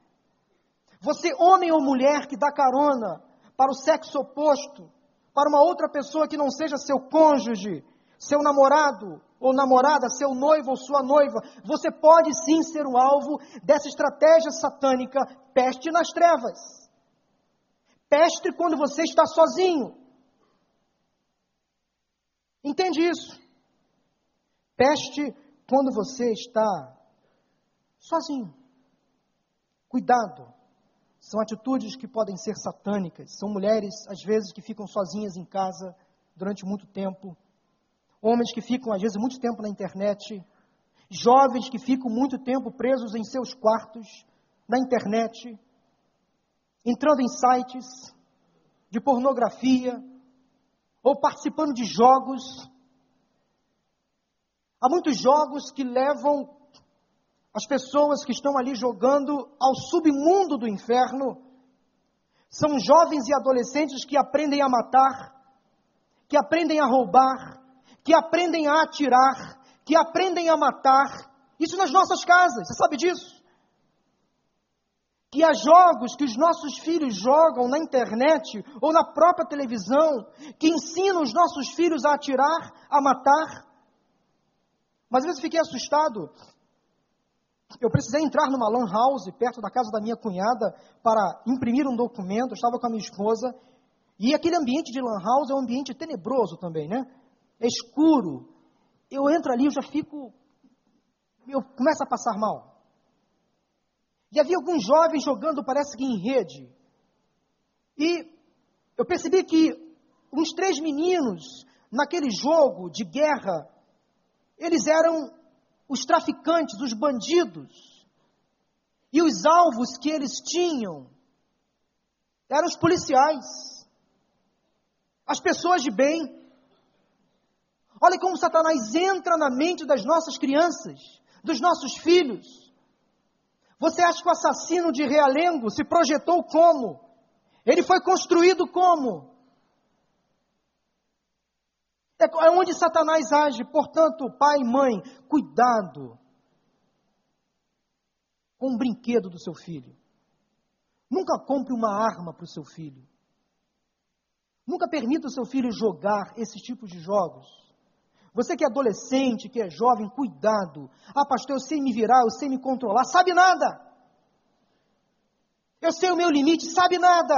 Você, homem ou mulher, que dá carona para o sexo oposto, para uma outra pessoa que não seja seu cônjuge, seu namorado ou namorada, seu noivo ou sua noiva, você pode sim ser o alvo dessa estratégia satânica peste nas trevas. Peste quando você está sozinho. Entende isso? Peste quando você está sozinho. Cuidado. São atitudes que podem ser satânicas. São mulheres, às vezes, que ficam sozinhas em casa durante muito tempo. Homens que ficam, às vezes, muito tempo na internet. Jovens que ficam muito tempo presos em seus quartos, na internet. Entrando em sites de pornografia. Ou participando de jogos. Há muitos jogos que levam as pessoas que estão ali jogando ao submundo do inferno são jovens e adolescentes que aprendem a matar, que aprendem a roubar, que aprendem a atirar, que aprendem a matar. Isso nas nossas casas, você sabe disso? que há jogos que os nossos filhos jogam na internet ou na própria televisão, que ensinam os nossos filhos a atirar, a matar. Mas às vezes fiquei assustado. Eu precisei entrar numa lan house perto da casa da minha cunhada para imprimir um documento. Eu estava com a minha esposa e aquele ambiente de lan house é um ambiente tenebroso também, né? É escuro. Eu entro ali, eu já fico, eu começo a passar mal. E havia alguns jovens jogando, parece que em rede. E eu percebi que uns três meninos, naquele jogo de guerra, eles eram os traficantes, os bandidos. E os alvos que eles tinham eram os policiais, as pessoas de bem. Olha como Satanás entra na mente das nossas crianças, dos nossos filhos. Você acha que o assassino de Realengo se projetou como? Ele foi construído como? É, é onde Satanás age. Portanto, pai e mãe, cuidado com o brinquedo do seu filho. Nunca compre uma arma para o seu filho. Nunca permita o seu filho jogar esse tipo de jogos. Você que é adolescente, que é jovem, cuidado. Ah, pastor, eu sei me virar, eu sei me controlar. Sabe nada. Eu sei o meu limite, sabe nada.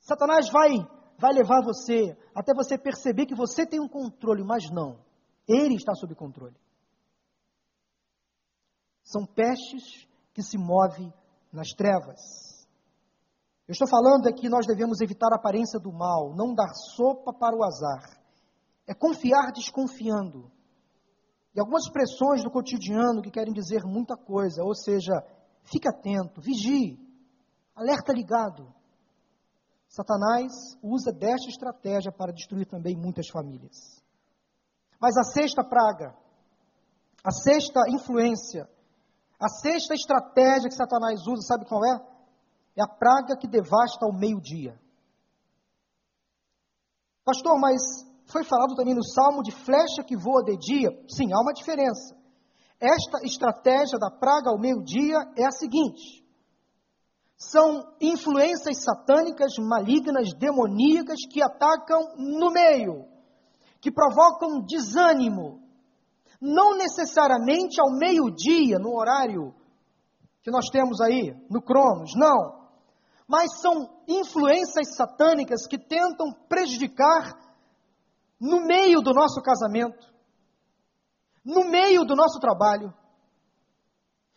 Satanás vai vai levar você até você perceber que você tem um controle, mas não. Ele está sob controle. São pestes que se movem nas trevas. Eu estou falando aqui, nós devemos evitar a aparência do mal, não dar sopa para o azar é confiar desconfiando. E algumas expressões do cotidiano que querem dizer muita coisa, ou seja, fique atento, vigie, alerta ligado. Satanás usa desta estratégia para destruir também muitas famílias. Mas a sexta praga, a sexta influência, a sexta estratégia que Satanás usa, sabe qual é? É a praga que devasta ao meio-dia. Pastor, mas foi falado também no Salmo de flecha que voa de dia. Sim, há uma diferença. Esta estratégia da praga ao meio-dia é a seguinte: são influências satânicas, malignas, demoníacas que atacam no meio, que provocam desânimo. Não necessariamente ao meio-dia, no horário que nós temos aí, no Cronos, não. Mas são influências satânicas que tentam prejudicar no meio do nosso casamento, no meio do nosso trabalho,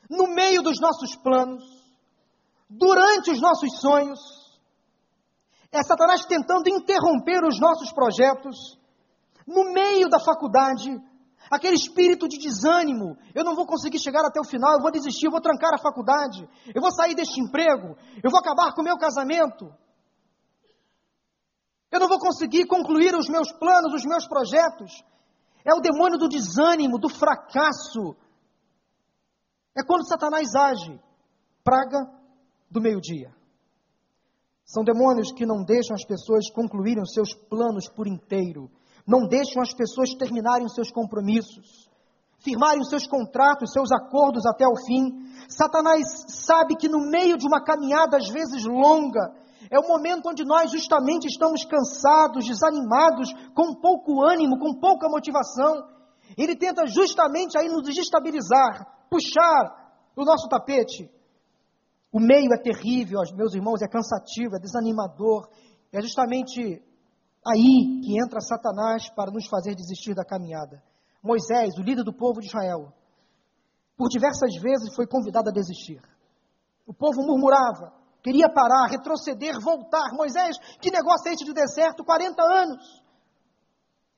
no meio dos nossos planos, durante os nossos sonhos. É Satanás tentando interromper os nossos projetos, no meio da faculdade, aquele espírito de desânimo. Eu não vou conseguir chegar até o final, eu vou desistir, eu vou trancar a faculdade, eu vou sair deste emprego, eu vou acabar com o meu casamento. Eu não vou conseguir concluir os meus planos, os meus projetos. É o demônio do desânimo, do fracasso. É quando Satanás age. Praga do meio-dia. São demônios que não deixam as pessoas concluírem os seus planos por inteiro. Não deixam as pessoas terminarem os seus compromissos, firmarem os seus contratos, seus acordos até o fim. Satanás sabe que no meio de uma caminhada, às vezes longa, é o momento onde nós justamente estamos cansados, desanimados, com pouco ânimo, com pouca motivação. Ele tenta justamente aí nos desestabilizar, puxar o nosso tapete. O meio é terrível, meus irmãos, é cansativo, é desanimador. É justamente aí que entra Satanás para nos fazer desistir da caminhada. Moisés, o líder do povo de Israel, por diversas vezes foi convidado a desistir. O povo murmurava, Queria parar, retroceder, voltar. Moisés, que negócio é esse de deserto? 40 anos.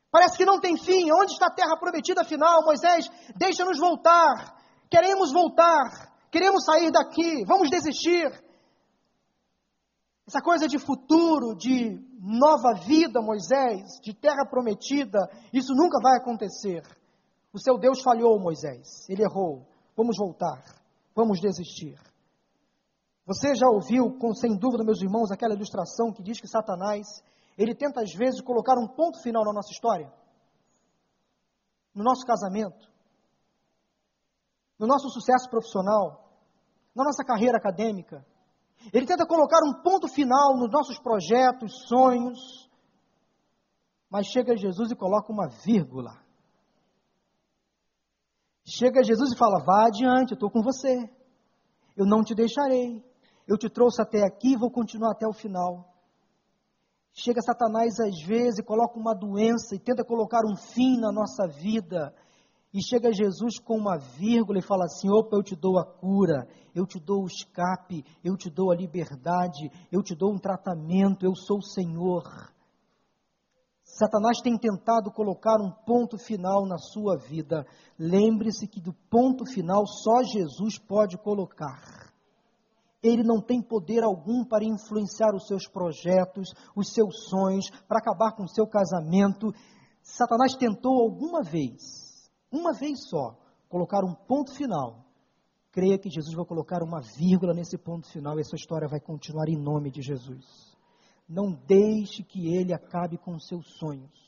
Parece que não tem fim. Onde está a terra prometida afinal? Moisés, deixa-nos voltar. Queremos voltar. Queremos sair daqui. Vamos desistir. Essa coisa de futuro, de nova vida, Moisés, de terra prometida, isso nunca vai acontecer. O seu Deus falhou, Moisés. Ele errou. Vamos voltar. Vamos desistir. Você já ouviu, com, sem dúvida, meus irmãos, aquela ilustração que diz que Satanás, ele tenta às vezes colocar um ponto final na nossa história? No nosso casamento, no nosso sucesso profissional, na nossa carreira acadêmica. Ele tenta colocar um ponto final nos nossos projetos, sonhos. Mas chega Jesus e coloca uma vírgula. Chega Jesus e fala: vá adiante, eu estou com você. Eu não te deixarei. Eu te trouxe até aqui e vou continuar até o final. Chega Satanás às vezes e coloca uma doença e tenta colocar um fim na nossa vida. E chega Jesus com uma vírgula e fala assim: opa, eu te dou a cura, eu te dou o escape, eu te dou a liberdade, eu te dou um tratamento, eu sou o Senhor. Satanás tem tentado colocar um ponto final na sua vida. Lembre-se que do ponto final só Jesus pode colocar. Ele não tem poder algum para influenciar os seus projetos, os seus sonhos, para acabar com o seu casamento. Satanás tentou alguma vez, uma vez só, colocar um ponto final. Creia que Jesus vai colocar uma vírgula nesse ponto final e essa história vai continuar em nome de Jesus. Não deixe que ele acabe com os seus sonhos.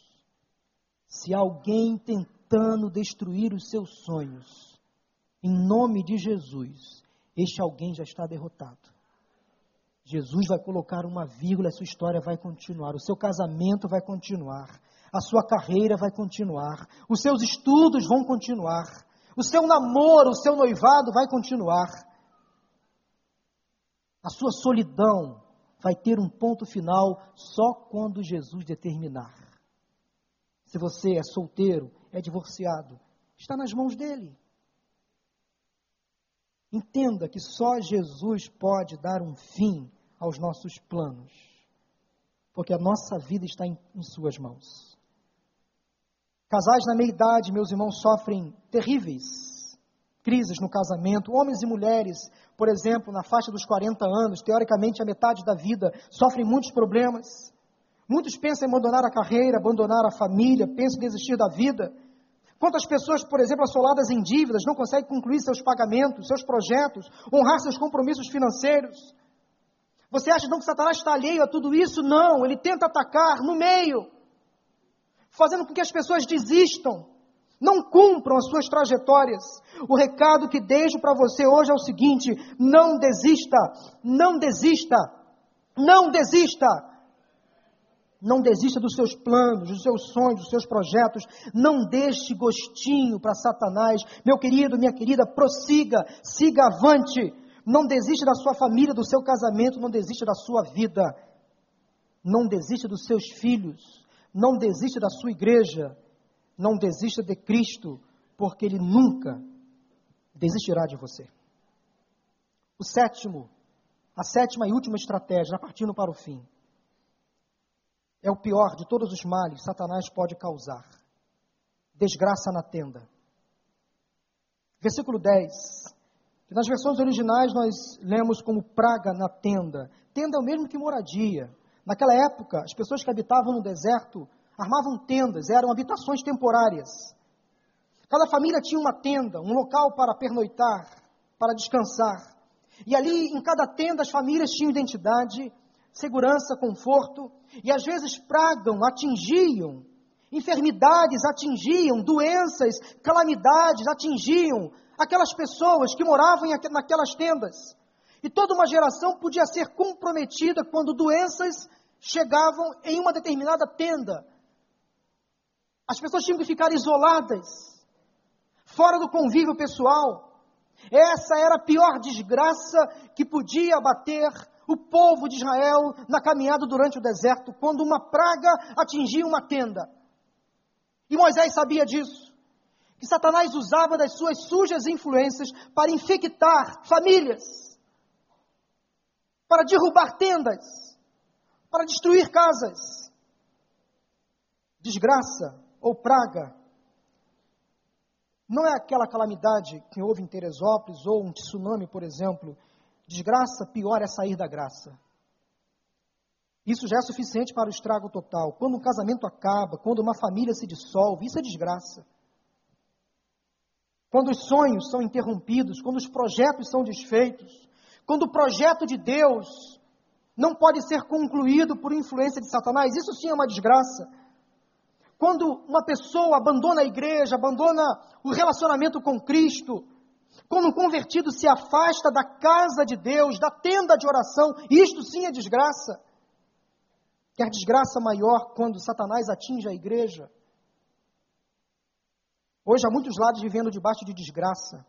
Se alguém tentando destruir os seus sonhos, em nome de Jesus, este alguém já está derrotado. Jesus vai colocar uma vírgula, a sua história vai continuar, o seu casamento vai continuar, a sua carreira vai continuar, os seus estudos vão continuar, o seu namoro, o seu noivado vai continuar. A sua solidão vai ter um ponto final só quando Jesus determinar. Se você é solteiro, é divorciado, está nas mãos dele. Entenda que só Jesus pode dar um fim aos nossos planos, porque a nossa vida está em, em Suas mãos. Casais na meia idade, meus irmãos, sofrem terríveis crises no casamento. Homens e mulheres, por exemplo, na faixa dos 40 anos, teoricamente a metade da vida, sofrem muitos problemas. Muitos pensam em abandonar a carreira, abandonar a família, pensam em desistir da vida. Quantas pessoas, por exemplo, assoladas em dívidas, não conseguem concluir seus pagamentos, seus projetos, honrar seus compromissos financeiros? Você acha então que Satanás está alheio a tudo isso? Não, ele tenta atacar no meio, fazendo com que as pessoas desistam, não cumpram as suas trajetórias. O recado que deixo para você hoje é o seguinte: não desista, não desista, não desista. Não desista dos seus planos, dos seus sonhos, dos seus projetos. Não deixe gostinho para Satanás. Meu querido, minha querida, prossiga, siga avante. Não desista da sua família, do seu casamento, não desista da sua vida. Não desista dos seus filhos. Não desista da sua igreja não desista de Cristo, porque Ele nunca desistirá de você. O sétimo, a sétima e última estratégia, partindo para o fim, é o pior de todos os males que Satanás pode causar: desgraça na tenda. Versículo 10. Que nas versões originais nós lemos como praga na tenda. Tenda é o mesmo que moradia. Naquela época, as pessoas que habitavam no deserto armavam tendas, eram habitações temporárias. Cada família tinha uma tenda, um local para pernoitar, para descansar. E ali, em cada tenda, as famílias tinham identidade, segurança, conforto, e às vezes pragam, atingiam, enfermidades atingiam, doenças, calamidades atingiam aquelas pessoas que moravam naquelas tendas. E toda uma geração podia ser comprometida quando doenças chegavam em uma determinada tenda, as pessoas tinham que ficar isoladas, fora do convívio pessoal. Essa era a pior desgraça que podia abater o povo de Israel na caminhada durante o deserto, quando uma praga atingia uma tenda. E Moisés sabia disso. Que Satanás usava das suas sujas influências para infectar famílias, para derrubar tendas, para destruir casas. Desgraça ou praga, não é aquela calamidade que houve em Teresópolis ou um tsunami, por exemplo. Desgraça, pior é sair da graça. Isso já é suficiente para o estrago total. Quando um casamento acaba, quando uma família se dissolve, isso é desgraça. Quando os sonhos são interrompidos, quando os projetos são desfeitos, quando o projeto de Deus não pode ser concluído por influência de Satanás, isso sim é uma desgraça. Quando uma pessoa abandona a igreja, abandona o relacionamento com Cristo, Quando um convertido se afasta da casa de Deus, da tenda de oração, isto sim é desgraça. Quer desgraça maior quando Satanás atinge a igreja? Hoje há muitos lados vivendo debaixo de desgraça.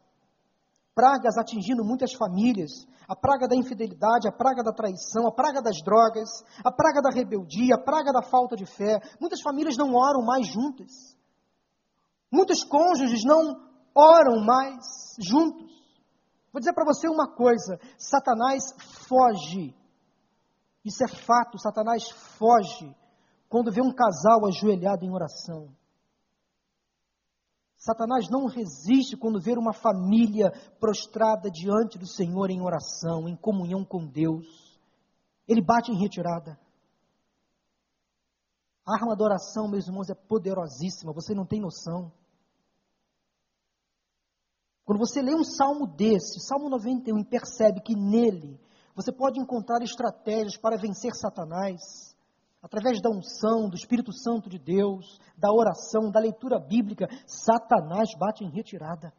Pragas atingindo muitas famílias. A praga da infidelidade, a praga da traição, a praga das drogas, a praga da rebeldia, a praga da falta de fé. Muitas famílias não oram mais juntas. Muitos cônjuges não oram mais juntos. Vou dizer para você uma coisa: Satanás foge. Isso é fato, Satanás foge quando vê um casal ajoelhado em oração. Satanás não resiste quando vê uma família prostrada diante do Senhor em oração, em comunhão com Deus. Ele bate em retirada. A arma da oração, meus irmãos, é poderosíssima, você não tem noção. Quando você lê um salmo desse, Salmo 91, e percebe que nele você pode encontrar estratégias para vencer Satanás, através da unção, do Espírito Santo de Deus, da oração, da leitura bíblica, Satanás bate em retirada.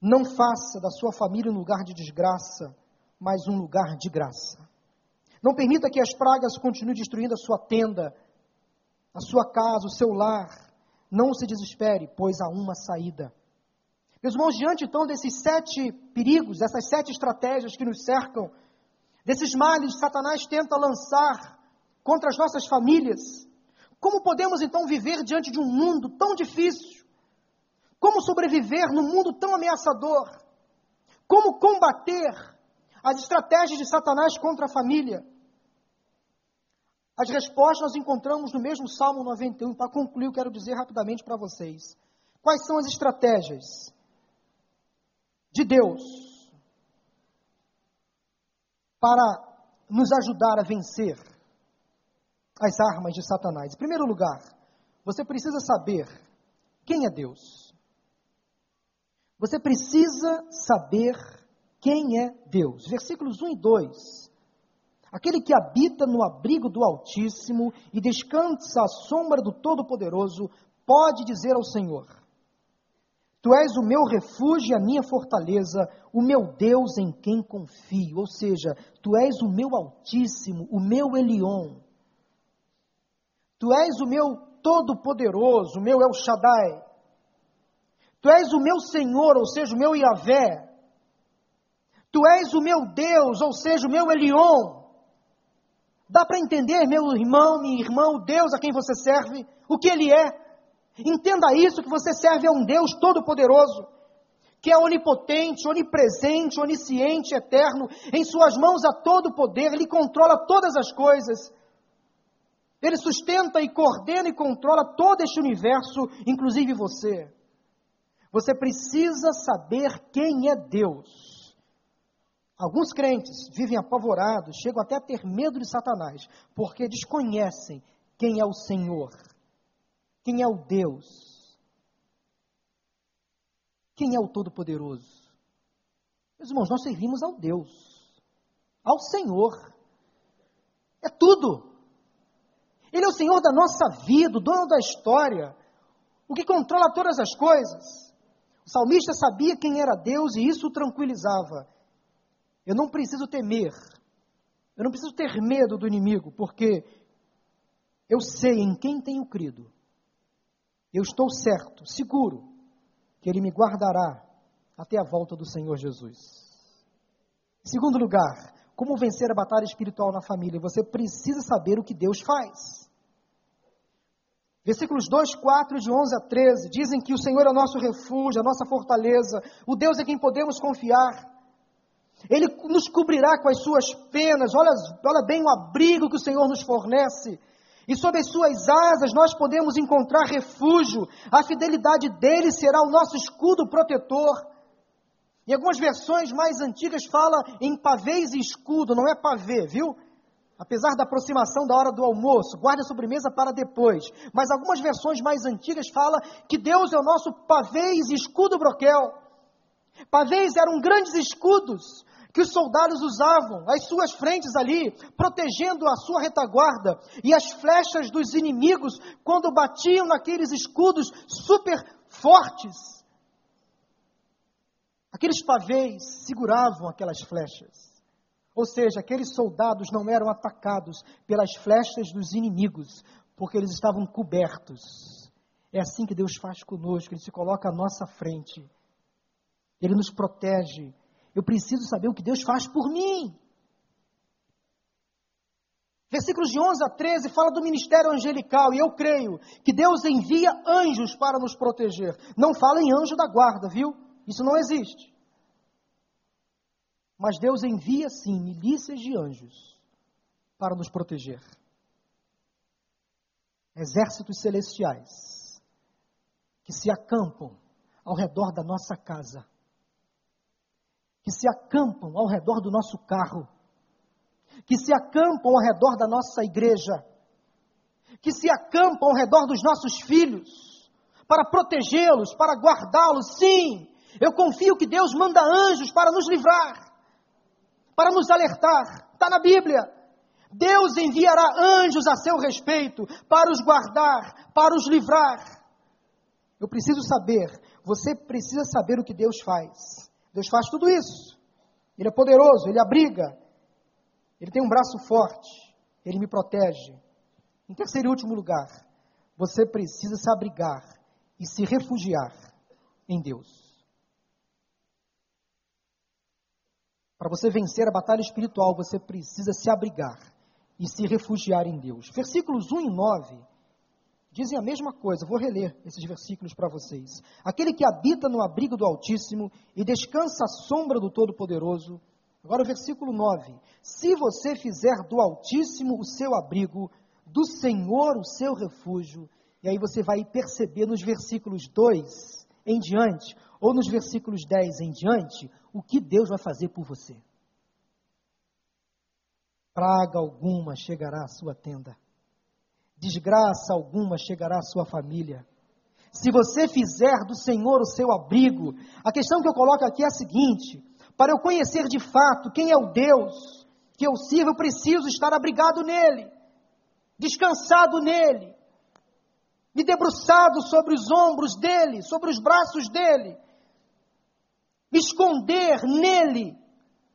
Não faça da sua família um lugar de desgraça, mas um lugar de graça. Não permita que as pragas continuem destruindo a sua tenda, a sua casa, o seu lar. Não se desespere, pois há uma saída. Meus irmãos, diante então desses sete perigos, dessas sete estratégias que nos cercam, desses males que Satanás tenta lançar contra as nossas famílias. Como podemos então viver diante de um mundo tão difícil? Como sobreviver num mundo tão ameaçador? Como combater as estratégias de Satanás contra a família? As respostas nós encontramos no mesmo Salmo 91. Para concluir, eu quero dizer rapidamente para vocês: quais são as estratégias de Deus para nos ajudar a vencer as armas de Satanás. Em primeiro lugar, você precisa saber quem é Deus. Você precisa saber quem é Deus. Versículos 1 e 2. Aquele que habita no abrigo do Altíssimo e descansa à sombra do Todo-Poderoso, pode dizer ao Senhor: Tu és o meu refúgio e a minha fortaleza, o meu Deus em quem confio. Ou seja, tu és o meu Altíssimo, o meu Elion. Tu és o meu Todo-Poderoso, o meu El Shaddai. Tu és o meu Senhor, ou seja, o meu Yahvé. Tu és o meu Deus, ou seja, o meu Elion. Dá para entender, meu irmão, minha irmã, o Deus a quem você serve, o que ele é? Entenda isso: que você serve a um Deus todo-poderoso, que é onipotente, onipresente, onisciente, eterno. Em Suas mãos há todo o poder, Ele controla todas as coisas. Ele sustenta e coordena e controla todo este universo, inclusive você. Você precisa saber quem é Deus. Alguns crentes vivem apavorados, chegam até a ter medo de Satanás, porque desconhecem quem é o Senhor. Quem é o Deus? Quem é o Todo-Poderoso? Meus irmãos, nós servimos ao Deus, ao Senhor. É tudo. Ele é o Senhor da nossa vida, o dono da história, o que controla todas as coisas. O salmista sabia quem era Deus e isso o tranquilizava. Eu não preciso temer, eu não preciso ter medo do inimigo, porque eu sei em quem tenho crido eu estou certo, seguro, que Ele me guardará até a volta do Senhor Jesus. Em segundo lugar, como vencer a batalha espiritual na família? Você precisa saber o que Deus faz. Versículos 2, 4, de 11 a 13, dizem que o Senhor é o nosso refúgio, a nossa fortaleza, o Deus em quem podemos confiar. Ele nos cobrirá com as suas penas, olha, olha bem o abrigo que o Senhor nos fornece. E sob as suas asas nós podemos encontrar refúgio. A fidelidade dele será o nosso escudo protetor. Em algumas versões mais antigas fala em pavês e escudo, não é pavê, viu? Apesar da aproximação da hora do almoço, guarde a sobremesa para depois. Mas algumas versões mais antigas fala que Deus é o nosso pavês e escudo broquel. Pavês eram grandes escudos que os soldados usavam, as suas frentes ali, protegendo a sua retaguarda, e as flechas dos inimigos, quando batiam naqueles escudos super fortes, Aqueles pavês seguravam aquelas flechas. Ou seja, aqueles soldados não eram atacados pelas flechas dos inimigos, porque eles estavam cobertos. É assim que Deus faz conosco, Ele se coloca à nossa frente. Ele nos protege. Eu preciso saber o que Deus faz por mim. Versículos de 11 a 13 fala do ministério angelical, e eu creio que Deus envia anjos para nos proteger. Não fala em anjo da guarda, viu? Isso não existe. Mas Deus envia sim milícias de anjos para nos proteger. Exércitos celestiais que se acampam ao redor da nossa casa, que se acampam ao redor do nosso carro, que se acampam ao redor da nossa igreja, que se acampam ao redor dos nossos filhos, para protegê-los, para guardá-los. Sim, eu confio que Deus manda anjos para nos livrar para nos alertar. Está na Bíblia. Deus enviará anjos a seu respeito para os guardar, para os livrar. Eu preciso saber, você precisa saber o que Deus faz. Deus faz tudo isso. Ele é poderoso, ele abriga, ele tem um braço forte, ele me protege. Em terceiro e último lugar, você precisa se abrigar e se refugiar em Deus. Para você vencer a batalha espiritual, você precisa se abrigar e se refugiar em Deus. Versículos 1 e 9 dizem a mesma coisa. Vou reler esses versículos para vocês. Aquele que habita no abrigo do Altíssimo e descansa à sombra do Todo-Poderoso. Agora o versículo 9. Se você fizer do Altíssimo o seu abrigo, do Senhor o seu refúgio, e aí você vai perceber nos versículos 2 em diante, ou nos versículos 10 em diante, o que Deus vai fazer por você. Praga alguma chegará à sua tenda, desgraça alguma chegará à sua família. Se você fizer do Senhor o seu abrigo, a questão que eu coloco aqui é a seguinte: para eu conhecer de fato quem é o Deus que eu sirvo, eu preciso estar abrigado nele, descansado nele, me debruçado sobre os ombros dele, sobre os braços dele, esconder nele.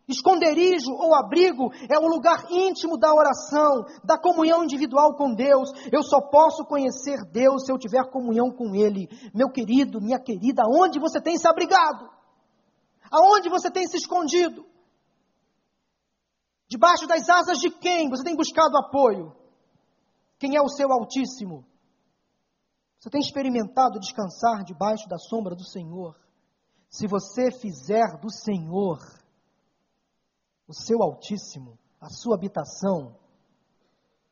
Esconderijo ou abrigo é o lugar íntimo da oração, da comunhão individual com Deus. Eu só posso conhecer Deus se eu tiver comunhão com Ele. Meu querido, minha querida, aonde você tem se abrigado? Aonde você tem se escondido? Debaixo das asas de quem você tem buscado apoio? Quem é o seu Altíssimo? Você tem experimentado descansar debaixo da sombra do Senhor? Se você fizer do Senhor o seu Altíssimo, a sua habitação,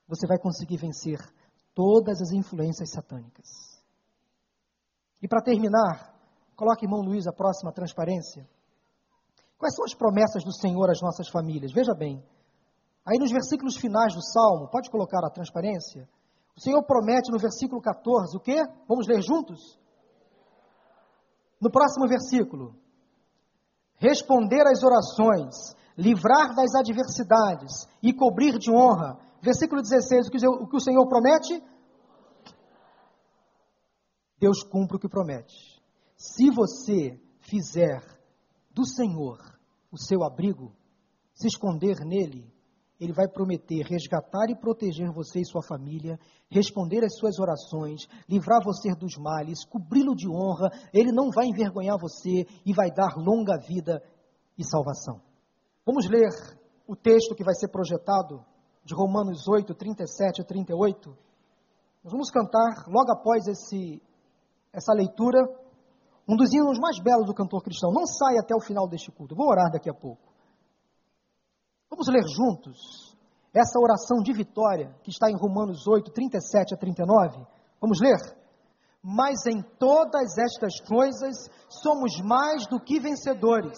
você vai conseguir vencer todas as influências satânicas. E para terminar, coloque mão, Luiz, a próxima transparência. Quais são as promessas do Senhor às nossas famílias? Veja bem, aí nos versículos finais do Salmo, pode colocar a transparência? O Senhor promete no versículo 14 o quê? Vamos ler juntos? No próximo versículo, responder às orações, livrar das adversidades e cobrir de honra. Versículo 16, o que o Senhor promete? Deus cumpre o que promete. Se você fizer do Senhor o seu abrigo, se esconder nele, ele vai prometer resgatar e proteger você e sua família, responder às suas orações, livrar você dos males, cobri-lo de honra, ele não vai envergonhar você e vai dar longa vida e salvação. Vamos ler o texto que vai ser projetado de Romanos 8, 37 a 38. Nós vamos cantar, logo após esse, essa leitura, um dos hinos mais belos do cantor cristão. Não sai até o final deste culto, vou orar daqui a pouco. Vamos ler juntos essa oração de vitória que está em Romanos 8, 37 a 39? Vamos ler? Mas em todas estas coisas somos mais do que vencedores,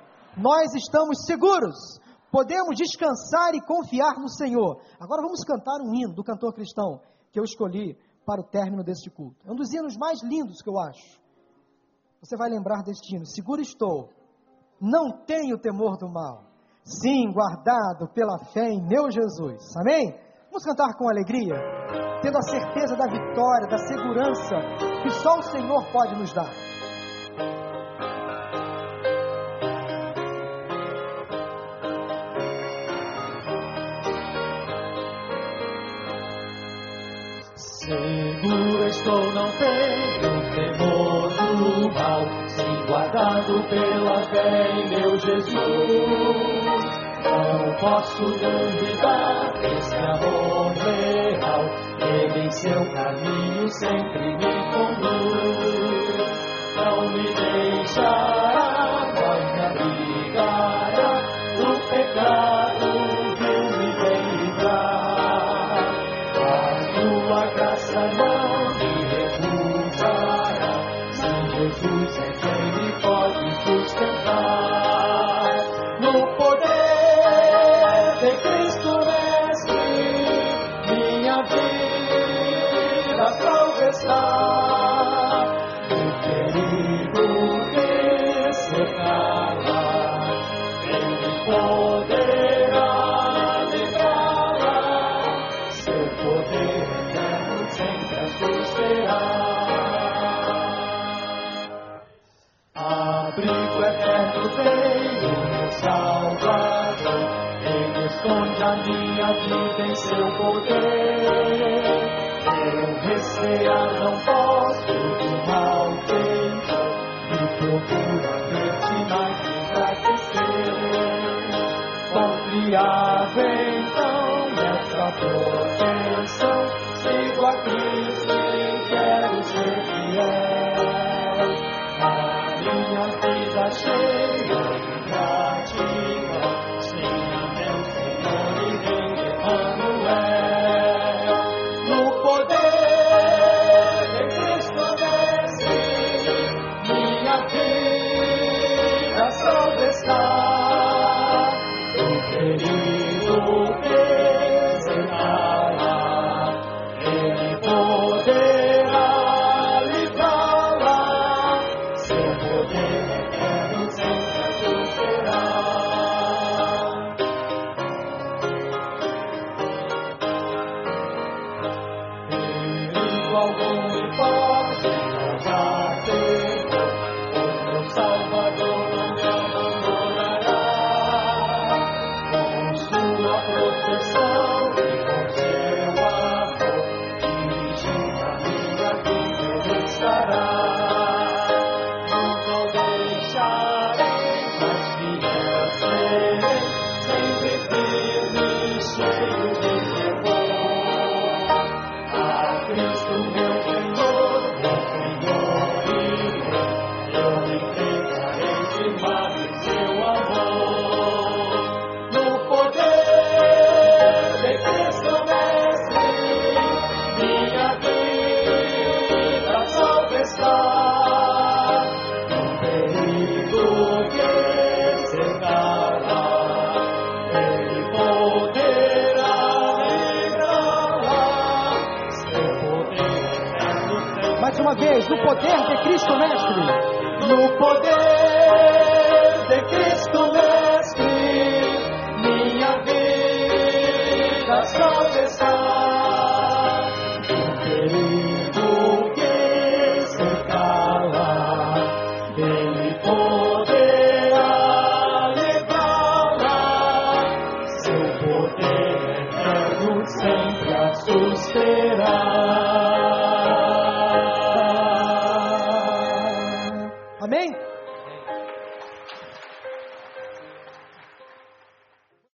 Nós estamos seguros, podemos descansar e confiar no Senhor. Agora vamos cantar um hino do cantor cristão que eu escolhi para o término deste culto. É um dos hinos mais lindos que eu acho. Você vai lembrar deste hino: Seguro estou, não tenho temor do mal. Sim, guardado pela fé em meu Jesus. Amém? Vamos cantar com alegria, tendo a certeza da vitória, da segurança que só o Senhor pode nos dar.
Seguro estou, não tenho temor do mal, sim guardado pela fé em meu Jesus. Não posso duvidar desse amor real, ele em seu caminho sempre me conduz. Não me deixará, minha vida em seu poder. Eu recear não posso do mal feito, e procura ver sinais de enfraquecer. Confiava então nessa proteção, perigo
vez, no poder de Cristo Mestre.
no poder